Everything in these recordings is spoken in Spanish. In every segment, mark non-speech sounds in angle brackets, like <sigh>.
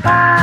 Se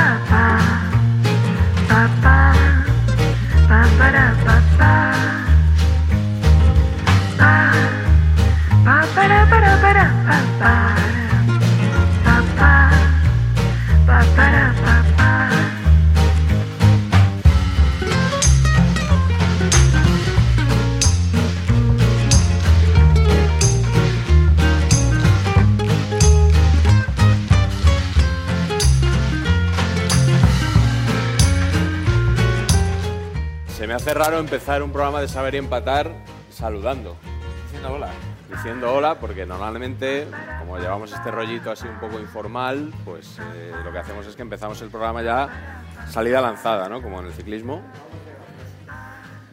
me hace raro empezar un programa de saber y empatar saludando. Diciendo hola. Diciendo hola, porque normalmente, como llevamos este rollito así un poco informal, pues eh, lo que hacemos es que empezamos el programa ya salida lanzada, ¿no? Como en el ciclismo.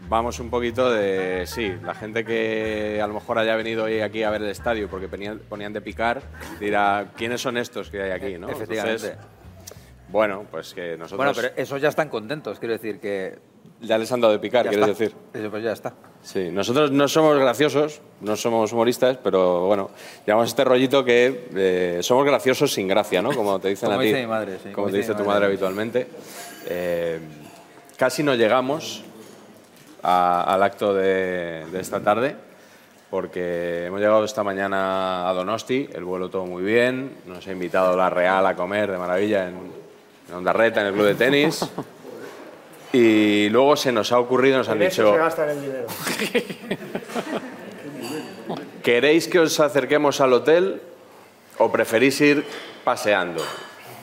Vamos un poquito de. Sí, la gente que a lo mejor haya venido hoy aquí a ver el estadio porque ponían, ponían de picar, dirá: ¿quiénes son estos que hay aquí, no? Efectivamente. Entonces, bueno, pues que nosotros. Bueno, pero esos ya están contentos, quiero decir que. Ya les han dado de picar, ya quieres está. decir. Eso, Pues ya está. Sí, nosotros no somos graciosos, no somos humoristas, pero bueno, llevamos este rollito que eh, somos graciosos sin gracia, ¿no? Como te dicen Como a ti. dice mi madre, sí, Como como te dice dice mi tu madre. madre habitualmente. Eh, casi no llegamos a- al acto de, de esta tarde, porque hemos llegado esta mañana a Donosti, el vuelo todo muy bien, nos ha invitado la Real a comer de maravilla en, en Ondarreta, en el club de tenis. <laughs> Y luego se nos ha ocurrido, nos han dicho... se gastan el dinero. <laughs> ¿Queréis que os acerquemos al hotel o preferís ir paseando?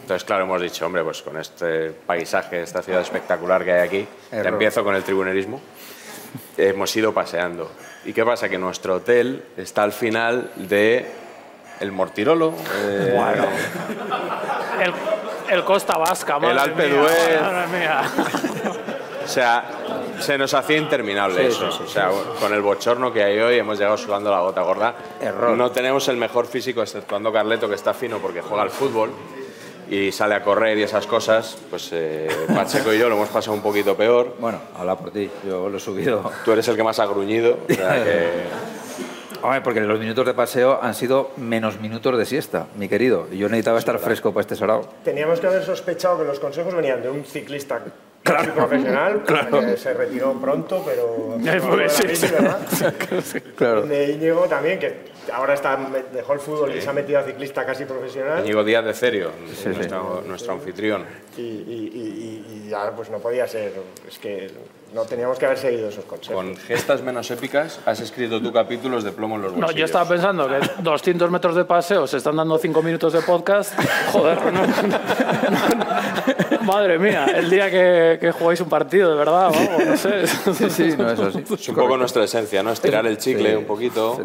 Entonces, claro, hemos dicho, hombre, pues con este paisaje, esta ciudad espectacular que hay aquí, ya Error. empiezo con el tribunerismo, hemos ido paseando. ¿Y qué pasa? Que nuestro hotel está al final de el Mortirolo, eh, El, el Costa Vasca, madre Alpe mía, sea, se nos hacía interminable eso. o sea, con el bochorno que hay hoy hemos llegado sudando la gota gorda. Error. No tenemos el mejor físico, exceptuando Carleto, que está fino porque juega al fútbol y sale a correr y esas cosas. Pues eh, <laughs> Pacheco y yo lo hemos pasado un poquito peor. Bueno, habla por ti. Yo lo he subido. Tú eres el que más ha gruñido. o sea que- <laughs> Hombre, porque los minutos de paseo han sido menos minutos de siesta, mi querido. Y yo necesitaba estar fresco para este sarao. Teníamos que haber sospechado que los consejos venían de un ciclista casi profesional, <laughs> que se retiró pronto, pero... <laughs> Sí, sí. <laughs> Claro. De Íñigo también, que ahora está, dejó el fútbol y se ha metido a ciclista casi profesional. Íñigo Díaz de Cerio, sí. nuestro, nuestro anfitrión. Y, y- y- y- ya pues no podía ser. Es que no teníamos que haber seguido esos consejos. Con gestas menos épicas has escrito tú capítulos de plomo en los No, bolsillos. yo estaba pensando que 200 metros de paseo se están dando 5 minutos de podcast. Joder, no, no. Madre mía, el día que, que jugáis un partido, de verdad, vamos, no sé. Sí, sí, no, eso sí. <laughs> Es un poco nuestra esencia, ¿no? Estirar el chicle Sí, un poquito.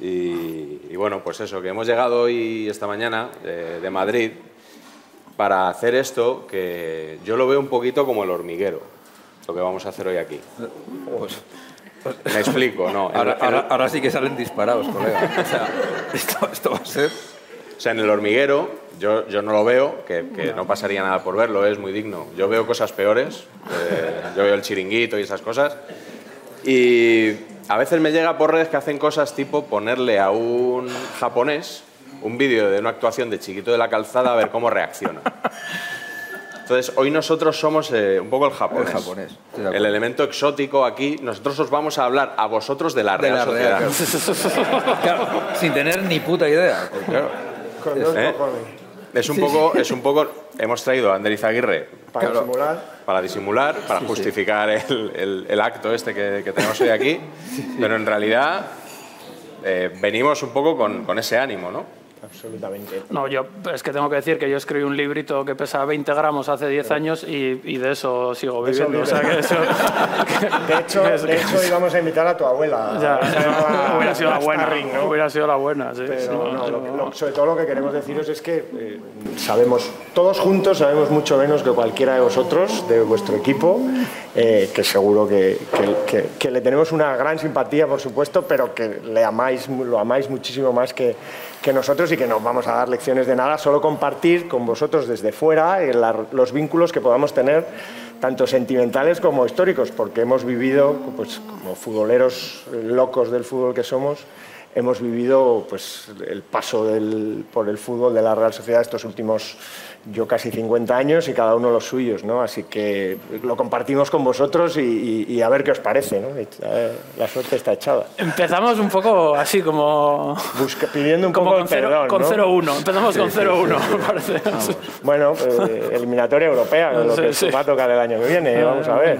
Y, y bueno, pues eso, que hemos llegado hoy, esta mañana, de, de Madrid, para hacer esto que yo lo veo un poquito como el hormiguero, lo que vamos a hacer hoy aquí. Pues, Me explico, no. Ahora, ahora- ahora sí que salen disparados, colega. O sea, esto, esto va a ser... O sea, en el hormiguero, yo, yo no lo veo, que, que no pasaría nada por verlo, es muy digno. Yo veo cosas peores, eh, yo veo el chiringuito y esas cosas. Y a veces me llega por redes que hacen cosas tipo ponerle a un japonés un vídeo de una actuación de Chiquito de la Calzada a ver cómo reacciona. Entonces, hoy nosotros somos eh, un poco el japonés. El japonés. El elemento exótico aquí, nosotros os vamos a hablar a vosotros de la De Real la Sociedad. Real, <laughs> Claro, sin tener ni puta idea. Claro. ¿Eh? Es un poco, es un poco, hemos traído a Ander Izaguirre Para Claro. simular. para disimular, para justificar el, el- el acto este que, que tenemos hoy aquí, pero en realidad eh, venimos un poco con, con ese ánimo, ¿no? Absolutamente. No, yo es que tengo que decir que yo escribí un librito que pesa 20 gramos hace 10 años y, y de eso sigo De eso viviendo. O sea, que eso, De hecho, que <laughs> es- de hecho íbamos a invitar a tu abuela. Ya, <laughs> hubiera sido la buena, Starring, ¿no? hubiera sido la buena, sí. Pero No, no, lo- lo- sobre todo lo que queremos deciros es que eh, sabemos, todos juntos sabemos mucho menos que cualquiera de vosotros, de vuestro equipo, eh, que seguro que, que- le tenemos una gran simpatía, por supuesto, pero que le amáis, lo amáis muchísimo más que, que nosotros y que no vamos a dar lecciones de nada, solo compartir con vosotros desde fuera eh, los vínculos que podamos tener tanto sentimentales como históricos, porque hemos vivido, pues, como futboleros locos del fútbol que somos, hemos vivido pues, el paso por el fútbol de la Real Sociedad estos últimos, yo casi 50 años y cada uno los suyos, ¿no? Así que lo compartimos con vosotros y, y- y a ver qué os parece, ¿no? Eh, La suerte está echada. Empezamos un poco así como... Busca- pidiendo un Como poco con el perdón, cero- con ¿no? 0-1. Empezamos con 0-1, me parece. Bueno, eh, eliminatoria europea, lo que Sí, sí. va a tocar el año que viene, vamos a ver.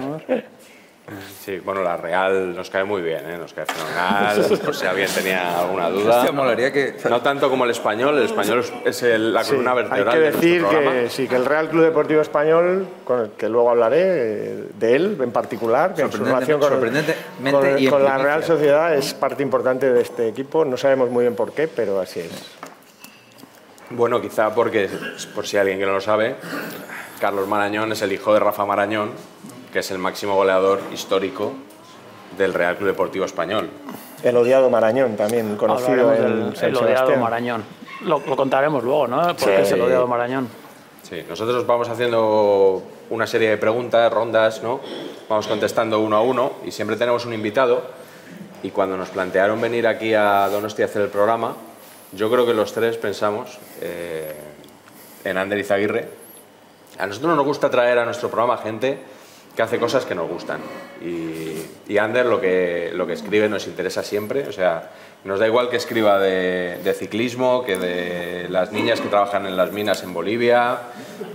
Sí, bueno, la Real nos cae muy bien, ¿eh? nos cae fenomenal, <laughs> por si alguien tenía alguna duda. Hostia, molaría que... No tanto como el español, el español es- el- la Sí, columna hay vertebral que de nuestro decir que sí, que el Real Club Deportivo Español, con el que luego hablaré eh, de él en particular, que en su relación con, con- y en con la. Real Sociedad es parte importante de este equipo. No sabemos muy bien por qué, pero así es. Bueno, quizá porque, por si alguien que no lo sabe, Carlos Marañón es el hijo de Rafa Marañón, que es el máximo goleador histórico del Real Club Deportivo Español. El odiado Marañón, también conocido en del San el odiado Sebastián. Marañón. Lo, lo contaremos luego, ¿no? Porque Sí. es el odiado Marañón. Sí, nosotros vamos haciendo una serie de preguntas, rondas, ¿no? Vamos contestando uno a uno y siempre tenemos un invitado. Y cuando nos plantearon venir aquí a Donosti a hacer el programa, yo creo que los tres pensamos eh, en Ander Izaguirre. A nosotros nos gusta traer a nuestro programa gente que hace cosas que nos gustan. Y, y Ander lo que, lo que escribe nos interesa siempre. O sea, nos da igual que escriba de, ciclismo, que de las niñas que trabajan en las minas en Bolivia.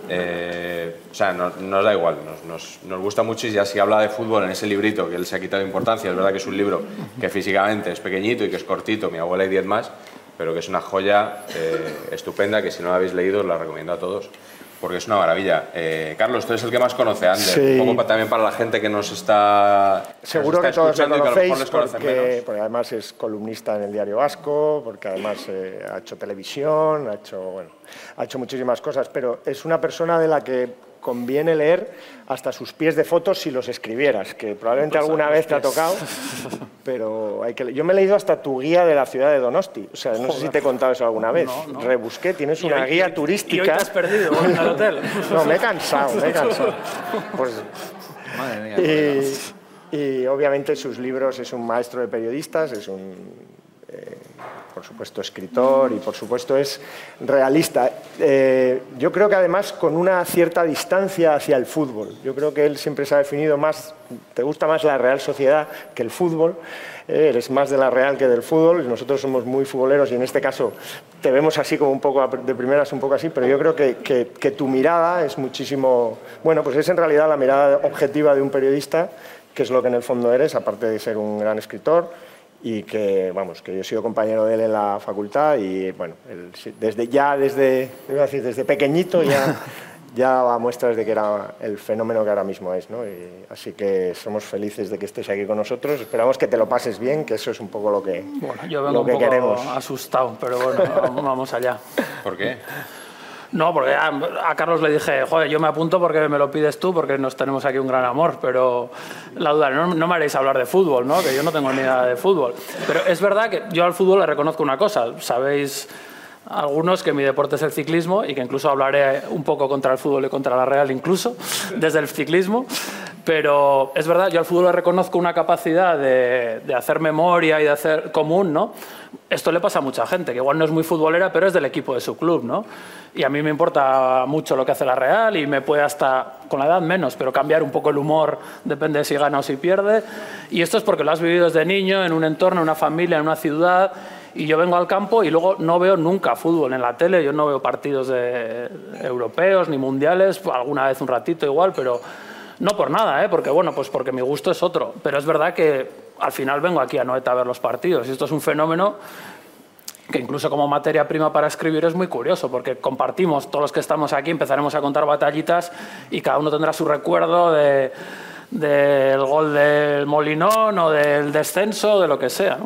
Eh, o sea, no- nos da igual. Nos, nos- nos gusta mucho y ya si habla de fútbol en ese librito, que él se ha quitado importancia, es verdad que es un libro que físicamente es pequeñito y que es cortito, mi abuela y diez más, pero que es una joya eh, estupenda que si no la habéis leído os la recomiendo a todos porque es una maravilla. Eh, Carlos, tú eres el que más conoce a Ander, Sí. un poco también para la gente que nos está que Seguro nos que está todos que a lo mejor conocéis conocen porque, porque además es columnista en el Diario Vasco, porque además eh, ha hecho televisión, ha hecho, bueno, ha hecho muchísimas cosas, pero es una persona de la que conviene leer hasta sus pies de fotos si los escribieras, que probablemente alguna vez te ha tocado, <laughs> pero hay que le- yo me he leído hasta tu guía de la ciudad de Donosti, o sea, no sé si te he contado eso alguna vez, rebusqué, tienes una hoy- guía turística. Y hoy te has perdido en el hotel. <laughs> No, me he cansado, me he cansado. Pues Madre mía. y, y obviamente sus libros es un maestro de periodistas, es un, eh, por supuesto, escritor y por supuesto es realista. Eh, yo creo que además con una cierta distancia hacia el fútbol. Yo creo que él siempre se ha definido más, te gusta más la Real Sociedad que el fútbol. eh, eres más de la Real que del fútbol nosotros somos muy futboleros y en este caso te vemos así como un poco de primeras un poco así, pero yo creo que, que- que tu mirada es muchísimo, bueno, pues es en realidad la mirada objetiva de un periodista, que es lo que en el fondo eres, aparte de ser un gran escritor y que, vamos, que yo he sido compañero de él en la facultad y, bueno, él desde ya, desde, a decir, desde pequeñito ya, <laughs> ya daba muestras de que era el fenómeno que ahora mismo es, ¿no? Y así que somos felices de que estés aquí con nosotros, esperamos que te lo pases bien, que eso es un poco lo que, Bueno, yo vengo lo un que poco queremos. asustado, pero bueno, vamos allá. ¿Por qué? No, porque a, a Carlos le dije, joder, yo me apunto porque me lo pides tú, porque nos tenemos aquí un gran amor, pero la duda, no, no me haréis hablar de fútbol, ¿no? Que yo no tengo ni idea de fútbol. Pero es verdad que yo al fútbol le reconozco una cosa, sabéis algunos que mi deporte es el ciclismo y que incluso hablaré un poco contra el fútbol y contra la Real incluso, <laughs> desde el ciclismo. Pero es verdad, yo al fútbol le reconozco una capacidad de, de hacer memoria y de hacer común, ¿no? Esto le pasa a mucha gente, que igual no es muy futbolera, pero es del equipo de su club, ¿no? Y a mí me importa mucho lo que hace la Real y me puede hasta, con la edad menos, pero cambiar un poco el humor, depende de si gana o si pierde. Y esto es porque lo has vivido desde niño, en un entorno, en una familia, en una ciudad, y yo vengo al campo y luego no veo nunca fútbol en la tele, yo no veo partidos de, europeos ni mundiales, alguna vez un ratito igual, pero no por nada, ¿eh? porque bueno, pues porque mi gusto es otro. Pero es verdad que al final vengo aquí a Noeta a ver los partidos y esto es un fenómeno que incluso como materia prima para escribir es muy curioso, porque compartimos, todos los que estamos aquí empezaremos a contar batallitas y cada uno tendrá su recuerdo de, del gol del Molinón o del descenso, de lo que sea.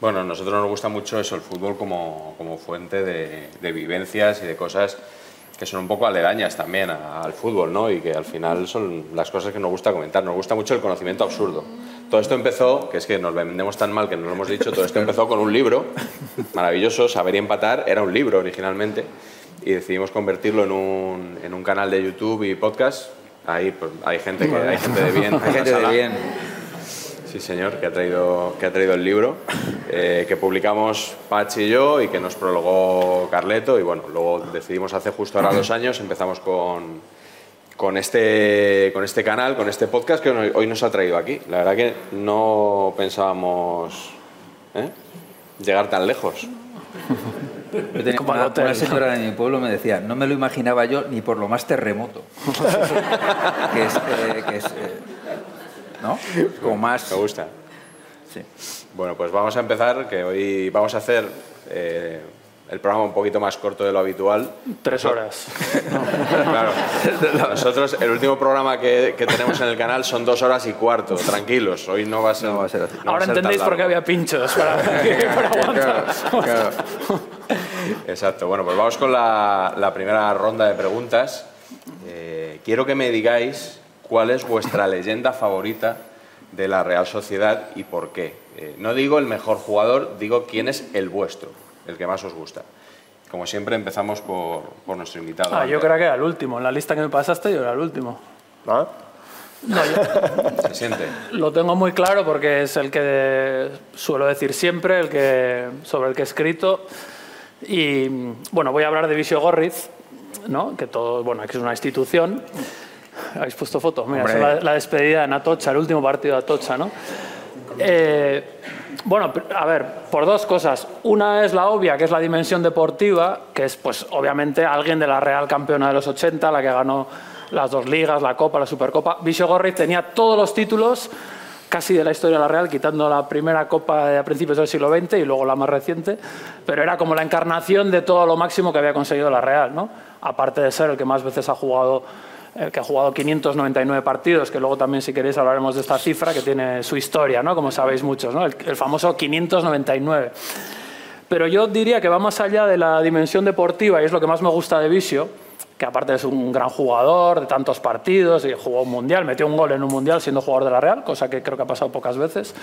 Bueno, a nosotros nos gusta mucho eso, el fútbol como, como fuente de, de vivencias y de cosas que son un poco aledañas también a- al fútbol, ¿no? Y que al final son las cosas que nos gusta comentar. Nos gusta mucho el conocimiento absurdo. Todo esto empezó, que es que nos vendemos tan mal que no lo hemos dicho, todo esto empezó con un libro maravilloso, Saber y Empatar, era un libro originalmente, y decidimos convertirlo en un, en un canal de YouTube y podcast. Ahí pues, hay gente que hay gente de bien. en Hay gente de bien. Sí, señor, que ha traído, que ha traído el libro, eh, que publicamos Pachi y yo y que nos prologó Carleto. Y bueno, luego decidimos hace justo ahora dos años, empezamos con, con, este, con este canal, con este podcast que hoy nos ha traído aquí. La verdad que no pensábamos ¿eh? llegar tan lejos. Yo tenía Como al una, hotel, una ¿no? señora de mi pueblo me decía, no me lo imaginaba yo ni por lo más terremoto. <laughs> <laughs> que es, eh, que es, eh, ¿no? Como más... Me gusta. Sí. Bueno, pues vamos a empezar, que hoy vamos a hacer eh, el programa un poquito más corto de lo habitual. Tres horas. <laughs> Claro. Nosotros, el último programa que, que tenemos en el canal son dos horas y cuarto. Tranquilos, hoy no va a ser, No va a ser así. no Ahora entendéis por qué había pinchos para, <laughs> para aguantar. Claro, claro. Exacto. Bueno, pues vamos con la, la primera ronda de preguntas. Eh, quiero que me digáis cuál es vuestra leyenda favorita de la Real Sociedad y por qué. Eh, no digo el mejor jugador, digo quién es el vuestro, el que más os gusta. Como siempre, empezamos por, por nuestro invitado. Ah, yo creo que era el último. En la lista que me pasaste yo era el último. ¿No? No, yo <laughs> Se siente. lo tengo muy claro porque es el que suelo decir siempre, el que, sobre el que he escrito. Y bueno, voy a hablar de Visio Gorriz, ¿no? que todo, bueno, que es una institución. Habéis puesto fotos, mira, es la, la despedida en Atocha, el último partido de Atocha, ¿no? Eh, bueno, a ver, por dos cosas. Una es la obvia, que es la dimensión deportiva, que es, pues, obviamente, alguien de la Real campeona de los 80, la que ganó las dos ligas, la Copa, la Supercopa. Visio Gorriz tenía todos los títulos casi de la historia de la Real, quitando la primera Copa de a principios del siglo XX y luego la más reciente, pero era como la encarnación de todo lo máximo que había conseguido la Real, ¿no? Aparte de ser el que más veces ha jugado el que ha jugado 599 partidos, que luego también si queréis hablaremos de esta cifra que tiene su historia, ¿no? como sabéis muchos, ¿no? el, el famoso 599. Pero yo diría que va más allá de la dimensión deportiva y es lo que más me gusta de Visio, que aparte es un gran jugador de tantos partidos y jugó un mundial, metió un gol en un mundial siendo jugador de la Real, cosa que creo que ha pasado pocas veces.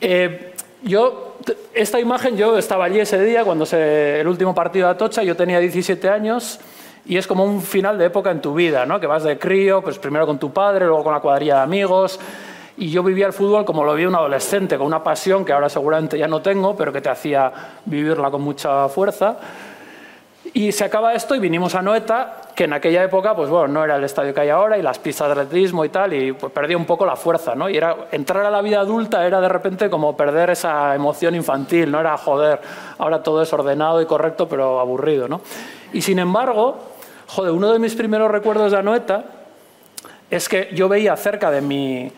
Eh, yo, esta imagen, yo estaba allí ese día, cuando se, el último partido de Atocha, yo tenía 17 años y es como un final de época en tu vida, ¿no? Que vas de crío, pues primero con tu padre, luego con la cuadrilla de amigos. Y yo vivía el fútbol como lo vi un adolescente, con una pasión que ahora seguramente ya no tengo, pero que te hacía vivirla con mucha fuerza. Y se acaba esto y vinimos a Noeta, que en aquella época, pues bueno, no era el estadio que hay ahora y las pistas de atletismo y tal, y pues perdía un poco la fuerza, ¿no? Y era, entrar a la vida adulta era de repente como perder esa emoción infantil, ¿no? Era, joder, ahora todo es ordenado y correcto, pero aburrido, ¿no? Y sin embargo, joder, uno de mis primeros recuerdos de Anoeta es que yo veía cerca de mi,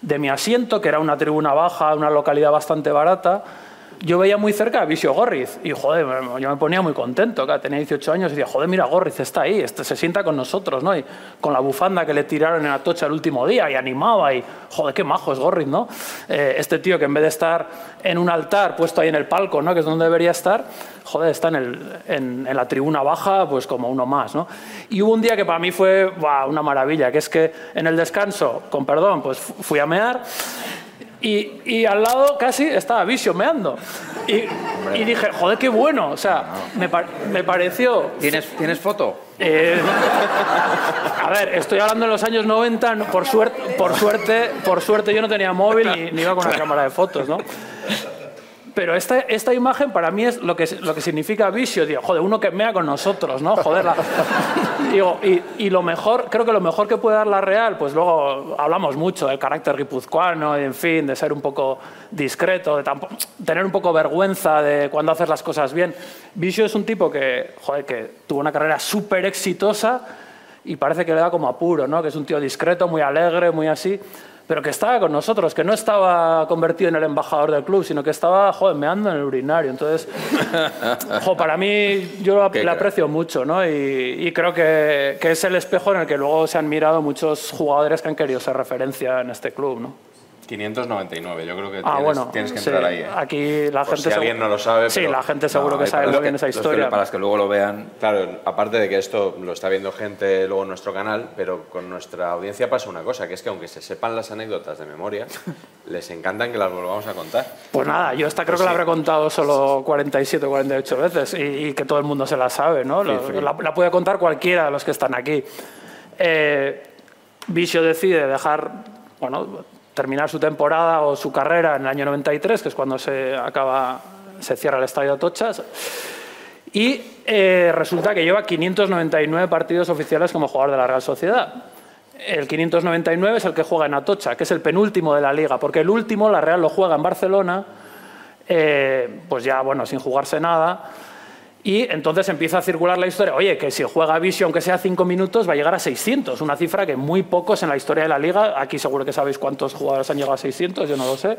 de mi asiento, que era una tribuna baja, una localidad bastante barata, yo veía muy cerca a Visio Gorriz y, joder, yo me ponía muy contento, claro, tenía 18 años y decía, joder, mira, Gorriz está ahí, este se sienta con nosotros, ¿no? Y con la bufanda que le tiraron en Atocha el último día y animaba y, joder, qué majo es Gorriz, ¿no? Eh, este tío que en vez de estar en un altar puesto ahí en el palco, ¿no? Que es donde debería estar, joder, está en, el, en la tribuna baja, pues como uno más, ¿no? Y hubo un día que para mí fue wow, una maravilla, que es que en el descanso, con perdón, pues fui a mear y, y, al lado casi estaba Visio meando. Y, y, dije, joder, qué bueno. O sea, me, me pareció... ¿Tienes, ¿Tienes foto? Eh, a ver, estoy hablando de los años 90. Por suerte, por suerte, por suerte yo no tenía móvil ni, ni iba con una cámara de fotos, ¿no? Pero esta, esta imagen para mí es lo que, lo que significa Visio, digo, joder, uno que mea con nosotros, ¿no? Joder, la... <laughs> digo, y, y, lo mejor, creo que lo mejor que puede dar la Real, pues luego hablamos mucho del carácter guipuzcoano, en fin, de ser un poco discreto, de tener un poco vergüenza de cuando haces las cosas bien. Visio es un tipo que, joder, que tuvo una carrera súper exitosa y parece que le da como apuro, ¿no? Que es un tío discreto, muy alegre, muy así pero que estaba con nosotros, que no estaba convertido en el embajador del club, sino que estaba, joder, meando en el urinario. Entonces, <laughs> jo, para mí, yo le aprecio mucho, ¿no? Y, y creo que, que, es el espejo en el que luego se han mirado muchos jugadores que han querido ser referencia en este club, ¿no? 599, yo creo que ah, tienes, bueno, tienes que entrar sí. ahí. ¿eh? Aquí la Por gente si alguien no lo sabe. Sí, pero... la gente seguro no, que sabe muy bien esa historia. Para los que luego lo vean. Claro, aparte de que esto lo está viendo gente luego en nuestro canal, pero con nuestra audiencia pasa una cosa, que es que aunque se sepan las anécdotas de memoria, <laughs> les encantan que las volvamos a contar. Pues nada, yo esta creo pues que sí. la habré contado solo 47 o 48 veces y, y, que todo el mundo se la sabe, ¿no? Sí. La, la, puede contar cualquiera de los que están aquí. Eh, Visio decide dejar, bueno, terminar su temporada o su carrera en el año 93, que es cuando se acaba, se cierra el estadio de Tochas. Y eh, resulta que lleva 599 partidos oficiales como jugador de la Real Sociedad. El 599 es el que juega en Atocha, que es el penúltimo de la liga, porque el último, la Real, lo juega en Barcelona, eh, pues ya, bueno, sin jugarse nada. Y entonces empieza a circular la historia, oye, que si juega Visio, aunque sea cinco minutos, va a llegar a 600, una cifra que muy pocos en la historia de la liga, aquí seguro que sabéis cuántos jugadores han llegado a 600, yo no lo sé.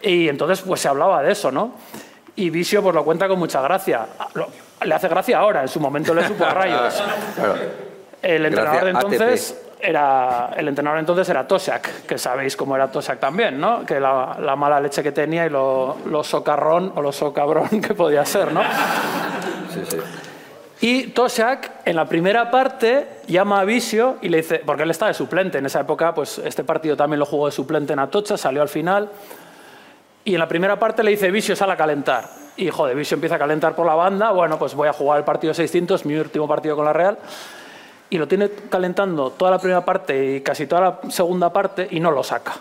Y entonces pues se hablaba de eso, ¿no? Y Visio pues lo cuenta con mucha gracia. Le hace gracia ahora, en su momento le supo a <laughs> rayos. El entrenador de entonces era, el entrenador entonces era Tosak, que sabéis cómo era Tosak también, ¿no? Que la, la, mala leche que tenía y lo, lo socarrón o lo socabrón <laughs> que podía ser, ¿no? Sí, sí. Y Tosak, en la primera parte, llama a Visio y le dice, porque él está de suplente, en esa época, pues este partido también lo jugó de suplente en Atocha, salió al final, y en la primera parte le dice, Visio, sal a calentar. Y, joder, Visio empieza a calentar por la banda, bueno, pues voy a jugar el partido 600, mi último partido con la Real, y lo tiene calentando toda la primera parte y casi toda la segunda parte y no lo saca.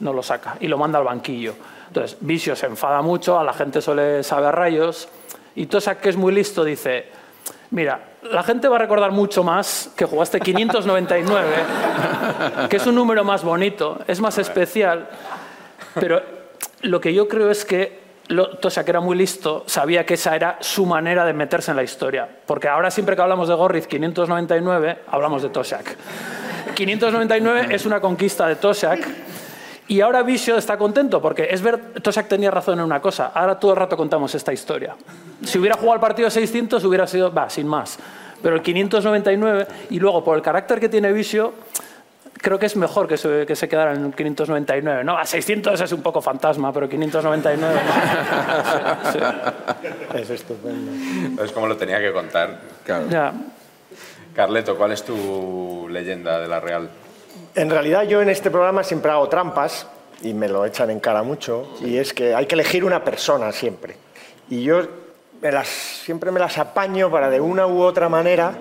No lo saca y lo manda al banquillo. Entonces, Visio se enfada mucho, a la gente suele saber rayos y Tosak, que es muy listo, dice, mira, la gente va a recordar mucho más que jugaste <laughs> 599, que es un número más bonito, es más especial, pero lo que yo creo es que Tosak era muy listo, sabía que esa era su manera de meterse en la historia. Porque ahora siempre que hablamos de Gorriz 599, hablamos de Tosak. 599 es una conquista de Tosak. Y ahora Visio está contento porque es ver, Tosak tenía razón en una cosa. Ahora todo el rato contamos esta historia. Si hubiera jugado el partido 600 hubiera sido, va, sin más. Pero el 599 y luego por el carácter que tiene Visio, creo que es mejor que se, que se quedara en 599. ¿no? A 600 es un poco fantasma, pero 599... sí, sí. Es estupendo. Es como lo tenía que contar. Claro. Ya. Carleto, ¿cuál es tu leyenda de la Real? En realidad yo en este programa siempre hago trampas y me lo echan en cara mucho, y es que hay que elegir una persona siempre. Y yo me las, siempre me las apaño para de una u otra manera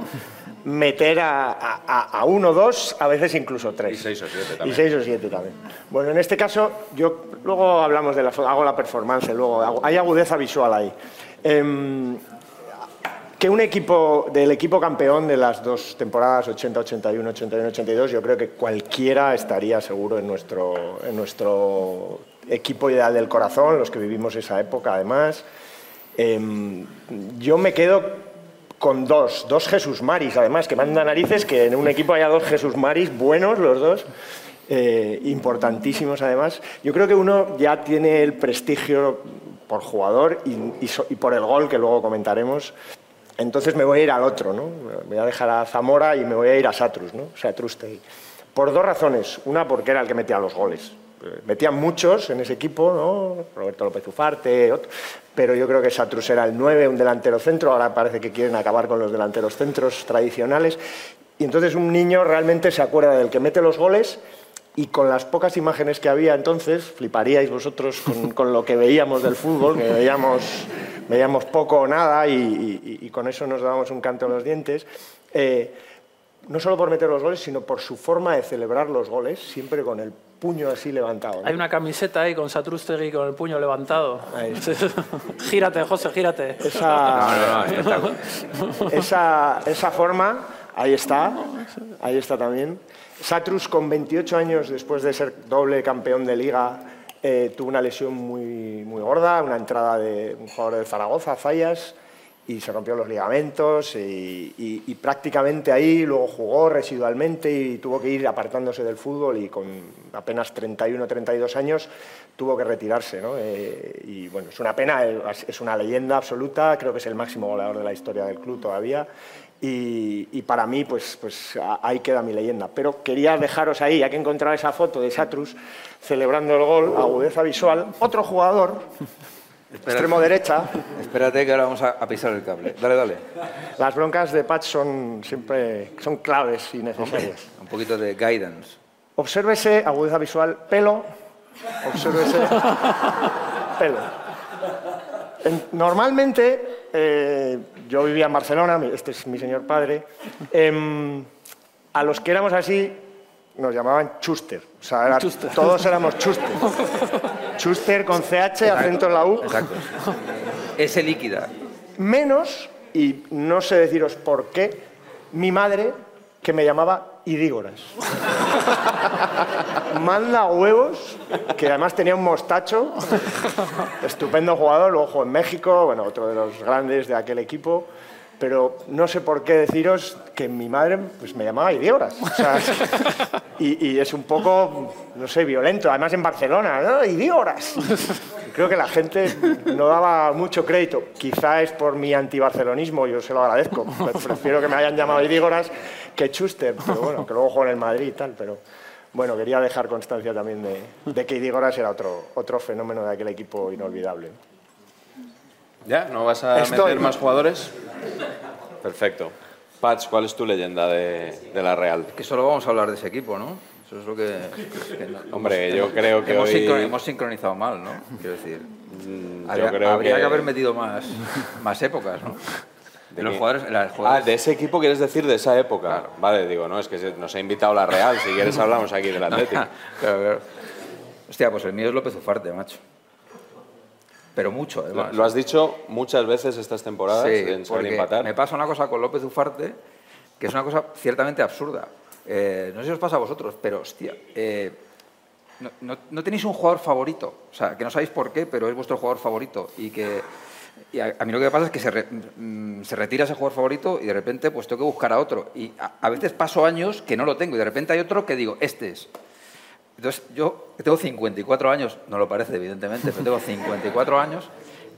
meter a, a, a, uno, dos, a veces incluso tres. Y seis o siete también. Y seis o siete también. Bueno, en este caso, yo luego hablamos de la, hago la performance, luego hago, hay agudeza visual ahí. Eh, que un equipo del equipo campeón de las dos temporadas 80, 81, 81, 82, yo creo que cualquiera estaría seguro en nuestro, en nuestro equipo ideal del corazón, los que vivimos esa época además. Eh, yo me quedo con dos, dos Jesús Maris, además, que manda narices que en un equipo haya dos Jesús Maris buenos, los dos, eh, importantísimos además. Yo creo que uno ya tiene el prestigio por jugador y, por el gol que luego comentaremos. Entonces me voy a ir al otro, ¿no? Me voy a dejar a Zamora y me voy a ir a Satrus, ¿no? Satrustegui. Por dos razones. Una, porque era el que metía los goles. Eh, Metían muchos en ese equipo, ¿no? Roberto López Ufarte, otro. pero yo creo que Satrus era el 9, un delantero centro. Ahora parece que quieren acabar con los delanteros centros tradicionales. Y entonces un niño realmente se acuerda del que mete los goles y con las pocas imágenes que había entonces, fliparíais vosotros con, <laughs> con lo que veíamos del fútbol, que veíamos, veíamos poco o nada y, y- y con eso nos dábamos un canto en los dientes. eh, no solo por meter los goles, sino por su forma de celebrar los goles, siempre con el puño así levantado. ¿no? Hay una camiseta ahí con Satrustegui con el puño levantado. Ahí. <laughs> gírate, José, gírate. Esa, esa, esa forma, ahí está, ahí está también. Satrus, con 28 años, después de ser doble campeón de liga, eh, tuvo una lesión muy, muy gorda, una entrada de un jugador de Zaragoza, Fallas, y se rompió los ligamentos y, y- y prácticamente ahí luego jugó residualmente y tuvo que ir apartándose del fútbol y con apenas 31 32 años tuvo que retirarse. ¿no? Eh, y bueno, es una pena, es una leyenda absoluta, creo que es el máximo goleador de la historia del club todavía. Y, y para mí, pues, pues ahí queda mi leyenda. Pero quería dejaros ahí, ya que he encontrado esa foto de Satrus celebrando el gol, agudeza visual, otro jugador, extremo derecha, Espérate que ahora vamos a, a pisar el cable. Dale, dale. Las broncas de Patch son siempre son claves y necesarias. Un poquito de guidance. Obsérvese, agudeza visual, pelo. Obsérvese, <laughs> pelo. En- normalmente, eh, yo vivía en Barcelona, este es mi señor padre. em, a los que éramos así nos llamaban Chuster. O sea, era- todos éramos Chuster. <laughs> Chuster con CH, acento en la U. Exacto. Ese líquida. Menos, y no sé deciros por qué, mi madre que me llamaba Idígoras. <laughs> Manda huevos, que además tenía un mostacho, <laughs> estupendo jugador, luego jugó en México, bueno, otro de los grandes de aquel equipo, pero no sé por qué deciros que mi madre pues, me llamaba Idígoras. O sea, y, y es un poco, no sé, violento, además en Barcelona, ¿no? Idígoras. Creo que la gente no daba mucho crédito. Quizá es por mi antibarcelonismo, yo se lo agradezco. Pre- Prefiero que me hayan llamado Idígoras que Chuster, pero bueno, que luego juego en el Madrid y tal. Pero bueno, quería dejar constancia también de, de que Idígoras era otro, otro fenómeno de aquel equipo inolvidable. ¿Ya? ¿No vas a Estoy. meter más jugadores? Perfecto. Pats, ¿cuál es tu leyenda de, de la Real? Que solo vamos a hablar de ese equipo, ¿no? Eso es lo que... que no- Hombre, yo creo que hemos, hoy- sincro- hemos sincronizado mal, ¿no? Quiero decir... yo habría, creo habría que... que- haber metido más, más épocas, ¿no? De los jugadores... los Ah, de ese equipo quieres decir de esa época. Vale, digo, no, es que nos ha invitado la Real. Si quieres hablamos aquí del <laughs> Atlético. Claro, claro. Hostia, pues el mío es López Ufarte, macho. Pero mucho, además. lo has dicho muchas veces estas temporadas Sí, en saber empatar. me pasa una cosa con López Ufarte que es una cosa ciertamente absurda. Eh, no sé si os pasa a vosotros, pero hostia, eh, no, no- no tenéis un jugador favorito. O sea, que no sabéis por qué, pero es vuestro jugador favorito. Y que y a, a mí lo que me pasa es que se, re- mm, se retira ese jugador favorito y de repente pues tengo que buscar a otro. Y a, a veces paso años que no lo tengo y de repente hay otro que digo, este es. Entonces, yo tengo 54 años, no lo parece, evidentemente, pero tengo 54 años.